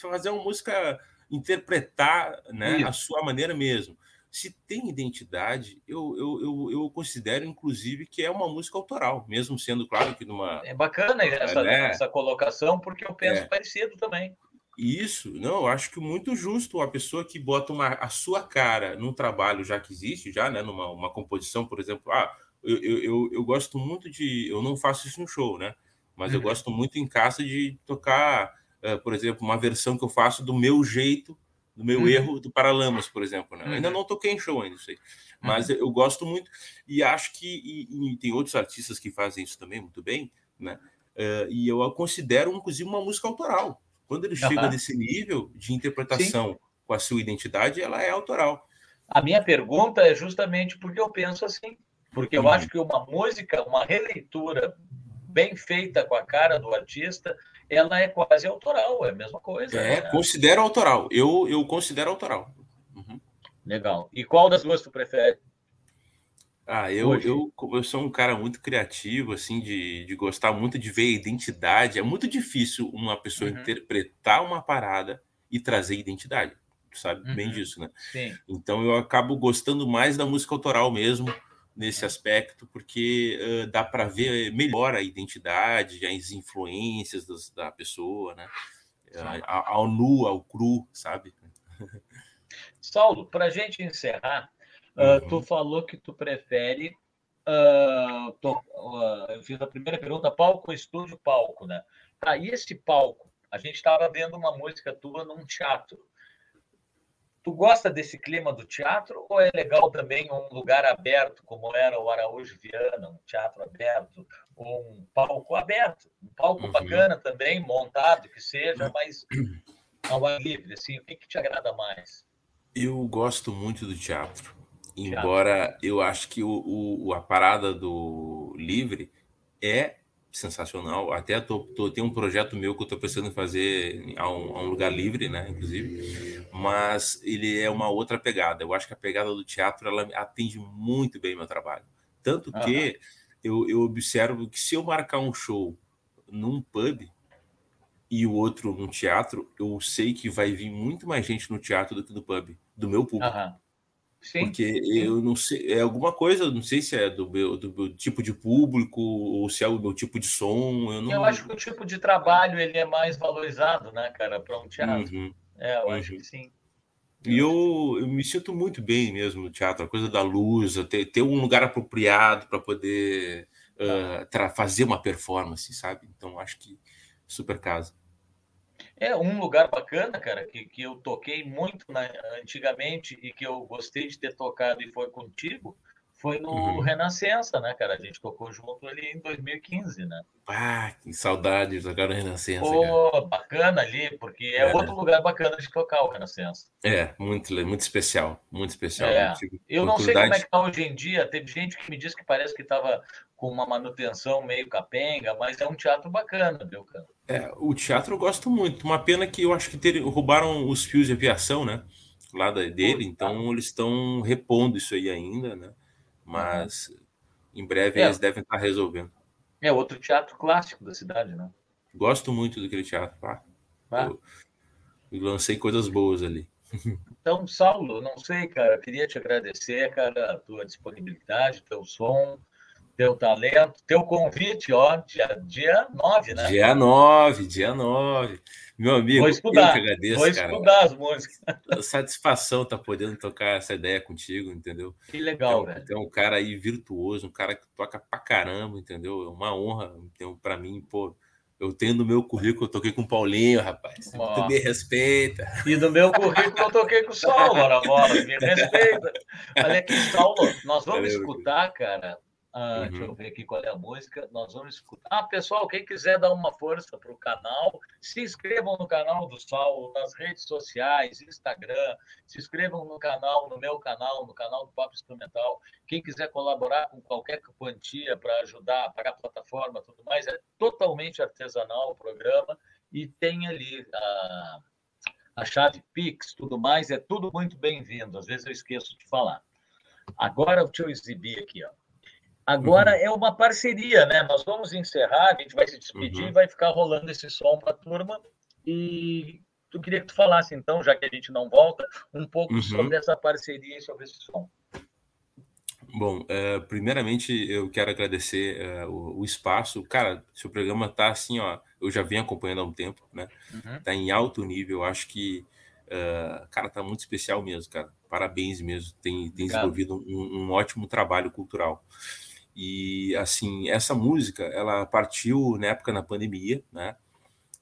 fazer uma música interpretar né, a sua maneira mesmo. Se tem identidade, eu, eu, eu, eu, considero, inclusive, que é uma música autoral, mesmo sendo, claro, que numa.
É bacana essa, né? essa colocação, porque eu penso é. parecido também.
Isso, não, eu acho que muito justo uma pessoa que bota uma, a sua cara num trabalho já que existe, já, né? Numa uma composição, por exemplo, ah, eu, eu, eu, gosto muito de. Eu não faço isso no show, né? Mas uhum. eu gosto muito em casa de tocar, uh, por exemplo, uma versão que eu faço do meu jeito, do meu uhum. erro do Paralamas, por exemplo. Né? Uhum. Ainda não toquei em show ainda, sei. Mas uhum. eu gosto muito e acho que e, e tem outros artistas que fazem isso também muito bem, né? Uh, e eu considero, inclusive, uma música autoral. Quando ele chega nesse nível de interpretação Sim. com a sua identidade, ela é autoral.
A minha pergunta é justamente porque eu penso assim, porque eu uhum. acho que uma música, uma releitura bem feita com a cara do artista, ela é quase autoral, é a mesma coisa.
É, né? considero autoral. Eu, eu considero autoral.
Uhum. Legal. E qual das duas tu prefere?
Ah, eu, eu, eu sou um cara muito criativo, assim, de, de gostar muito de ver a identidade. É muito difícil uma pessoa uhum. interpretar uma parada e trazer identidade. Tu sabe uhum. bem disso, né? Sim. Então eu acabo gostando mais da música autoral mesmo, nesse aspecto, porque uh, dá para ver melhor a identidade, as influências das, da pessoa, né? ao nu, ao cru, sabe? *laughs*
Saulo, para a gente encerrar, Uh, Tu falou que tu prefere. Uh, uh, eu fiz a primeira pergunta: palco, estúdio, palco, né? Tá, e esse palco? A gente estava vendo uma música tua num teatro. Tu gosta desse clima do teatro ou é legal também um lugar aberto, como era o Araújo Viana, um teatro aberto, ou um palco aberto, um palco uhum. bacana também, montado que seja, mas ao ar livre, assim, o que, que te agrada mais?
Eu gosto muito do teatro. Embora eu acho que o, o, a parada do livre é sensacional. Até tô, tô, tem um projeto meu que eu estou pensando em fazer a um, a um, lugar livre, né? Inclusive, mas ele é uma outra pegada. Eu acho que a pegada do teatro ela atende muito bem meu trabalho. Tanto que uhum. eu, eu observo que se eu marcar um show num pub e o outro num teatro, eu sei que vai vir muito mais gente no teatro do que no pub, do meu público. Uhum. Sim, porque eu não sei, é alguma coisa, não sei se é do meu, do meu tipo de público ou se é o meu tipo de som. Eu, não...
eu acho que o tipo de trabalho ele é mais valorizado, né, cara, para um teatro. Uhum. É, eu uhum. acho que sim.
E eu, eu, me sinto muito bem mesmo no teatro, a coisa da luz, ter, ter um lugar apropriado para poder uh, fazer uma performance, sabe? Então acho que super casa.
É um lugar bacana, cara, que, que eu toquei muito na, antigamente e que eu gostei de ter tocado e foi contigo, foi no uhum. Renascença, né, cara? A gente tocou junto ali em 2015, né?
Ah, que saudade de tocar no Renascença.
Pô, cara. bacana ali, porque é, é, outro lugar bacana de tocar o Renascença.
É, muito, muito especial, muito especial.
É. Eu não sei como é que tá hoje em dia, teve gente que me disse que parece que estava com uma manutenção meio capenga, mas é um teatro bacana, viu, cara?
É, o teatro eu gosto muito. Uma pena que eu acho que ter, roubaram os fios de aviação, né? Lá dele, então eles estão repondo isso aí ainda, né? Mas uhum. em breve é. eles devem estar resolvendo.
É outro teatro clássico da cidade, né?
Gosto muito daquele teatro, pá. Ah. Eu, eu lancei coisas boas ali. *laughs*
Então, Saulo, não sei, cara, queria te agradecer, cara, a tua disponibilidade, teu som, teu talento, teu convite, ó, dia, dia 9, né?
Dia 9, dia 9. Meu amigo,
vou estudar, eu que agradeço, vou estudar cara. as músicas.
Satisfação estar tá podendo tocar essa ideia contigo, entendeu?
Que legal, então, velho.
Tem um cara aí virtuoso, um cara que toca pra caramba, entendeu? É uma honra então, para mim, pô. Eu tenho no meu currículo, eu toquei com o Paulinho, rapaz. Tu me respeita.
E no meu currículo eu toquei com o Saulo, ora bola, me respeita. Olha aqui, Saulo, nós vamos Valeu, escutar, cara, ah, uhum. Deixa eu ver aqui qual é a música. Nós vamos escutar. Ah, pessoal, quem quiser dar uma força para o canal, se inscrevam no canal do Saulo, nas redes sociais, Instagram, se inscrevam no canal, no meu canal, no canal do Papo Instrumental. Quem quiser colaborar com qualquer quantia para ajudar a pagar a plataforma tudo mais, é totalmente artesanal o programa e tem ali a, a chave Pix, tudo mais, é tudo muito bem-vindo. Às vezes eu esqueço de falar. Agora, deixa eu exibir aqui, ó. Agora uhum. é uma parceria, né? Nós vamos encerrar, a gente vai se despedir uhum. e vai ficar rolando esse som para a turma. E Tu queria que tu falasse, então, já que a gente não volta, um pouco uhum. sobre essa parceria e sobre esse som.
Bom, é, primeiramente eu quero agradecer é, o, o, espaço. Cara, seu programa tá assim, ó. Eu já venho acompanhando há um tempo, né? Uhum. Tá em alto nível. Acho que, uh, cara, tá muito especial mesmo, cara. Parabéns mesmo. Tem, tem desenvolvido um, um, ótimo trabalho cultural. E assim, essa música, ela partiu na época na pandemia, né?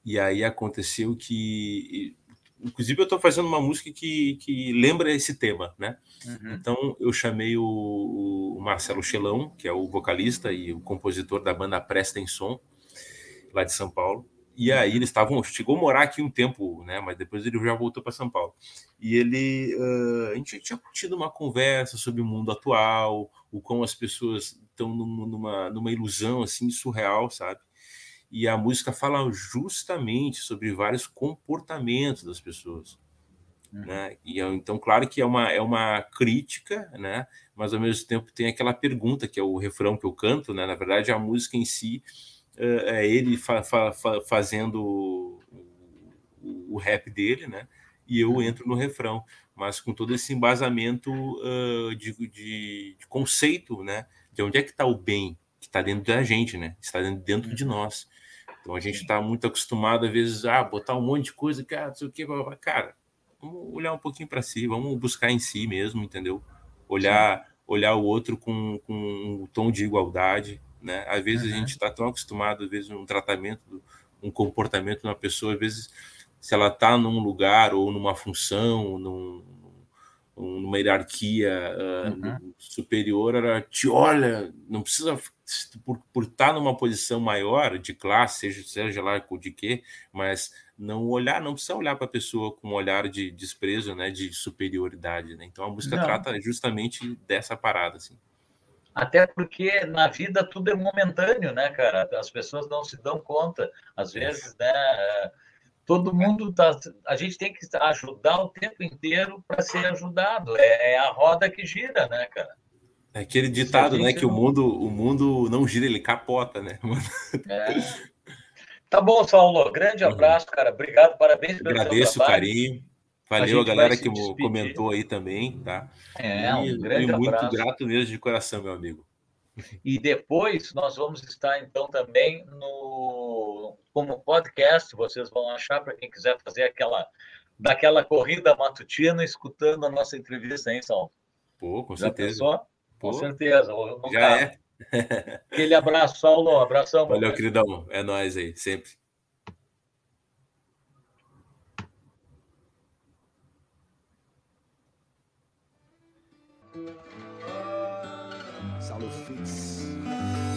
E aí aconteceu que inclusive eu estou fazendo uma música que, que lembra esse tema, né? Uhum. Então eu chamei o, o, Marcelo Chelão, que é o vocalista e o compositor da banda Presta em Som, lá de São Paulo. E aí eles estavam, chegou a morar aqui um tempo, né? Mas depois ele já voltou para São Paulo. E ele, uh, a gente tinha tido uma conversa sobre o mundo atual, o como as pessoas estão numa, numa ilusão assim surreal, sabe? e a música fala justamente sobre vários comportamentos das pessoas. Uhum. Né? E então, claro que é uma, é uma crítica, né? mas ao mesmo tempo tem aquela pergunta, que é o refrão que eu canto, né? na verdade, a música em si é ele fa fa fa fazendo o, o, rap dele, né? e eu uhum. entro no refrão, mas com todo esse embasamento uh, de, de, de, conceito, né? de onde é que está o bem, que está dentro da gente, né? está dentro, dentro de uhum. nós. Então a gente está muito acostumado, às vezes, a botar um monte de coisa, cara, não sei o que, cara, vamos olhar um pouquinho para si, vamos buscar em si mesmo, entendeu? Olhar, olhar o outro com, com um tom de igualdade, né? Às vezes uhum. a gente está tão acostumado, às vezes, um tratamento, um comportamento de uma pessoa, às vezes, se ela está num lugar ou numa função, num, numa hierarquia uh, superior, ela te olha, não precisa por, por estar numa posição maior de classe, seja, seja lá de quê, mas não olhar, não precisa olhar para a pessoa com um olhar de desprezo, né, de superioridade, né? Então a música não. trata justamente dessa parada, assim.
Até porque na vida tudo é momentâneo, né, cara? As pessoas não se dão conta, às vezes, né? todo mundo tá. A gente tem que ajudar o tempo inteiro para ser ajudado. É, é, a roda que gira, né, cara?
É aquele ditado, né, que não... o mundo, o mundo não gira, ele capota, né? *laughs*
É. Tá bom, Saulo. Grande uhum. abraço, cara. Obrigado, parabéns
pelo Agradeço o carinho. Valeu a, a galera que despedir. comentou aí também, tá?
É, um grande e
muito grato mesmo de coração, meu amigo.
E depois nós vamos estar então também no como podcast, vocês vão achar para quem quiser fazer aquela daquela corrida matutina escutando a nossa entrevista, hein, Sal?
Pô, com Já certeza. Pensou?
Pô, com certeza.
Já carro. é. *laughs*
Aquele abraço, Saulo. Abração.
Valeu, queridão. É nós aí, sempre.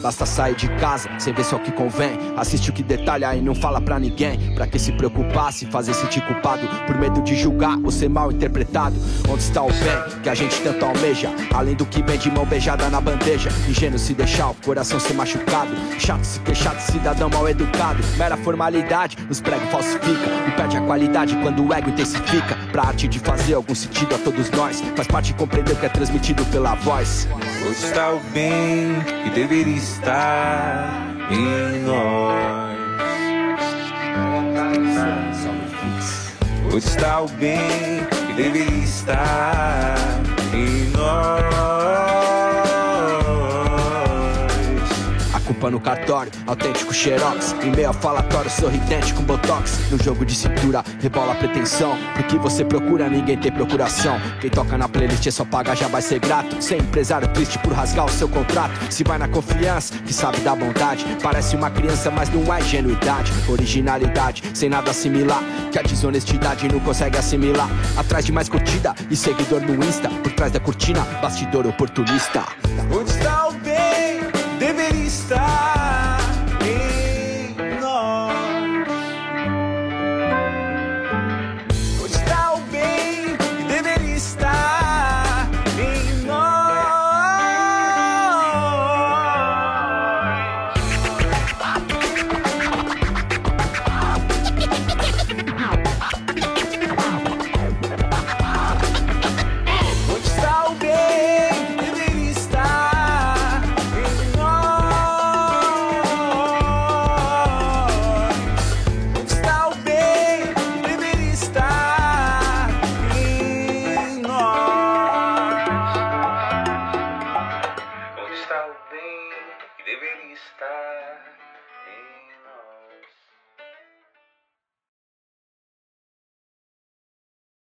Basta sair de casa, sem ver só o que convém. Assiste o que detalha e não fala pra ninguém. Pra que se preocupar, se fazer sentir culpado. Por medo de julgar ou ser mal interpretado. Onde está o bem que a gente tanto almeja? Além do que vem de mão beijada na bandeja. Ingênuo se deixar o coração ser machucado. Chato se queixar de cidadão mal educado. Mera formalidade, os pregos falsifica. E perde a qualidade quando o ego intensifica. Pra arte de fazer algum sentido a todos nós. Faz parte de compreender o que é transmitido pela voz.
Onde está o bem que deveria estar em nós? Onde está o bem que deveria estar em nós?
Culpa no cartório, autêntico xerox. Em meio a falatório, sorridente com botox. No jogo de cintura, rebola a pretensão. Porque você procura, ninguém tem procuração. Quem toca na playlist só paga, já vai ser grato. Sem empresário triste por rasgar o seu contrato. Se vai na confiança, que sabe da bondade. Parece uma criança, mas não é ingenuidade. Originalidade, sem nada assimilar Que a desonestidade não consegue assimilar. Atrás de mais curtida e seguidor no Insta. Por trás da cortina, bastidor oportunista.
Onde está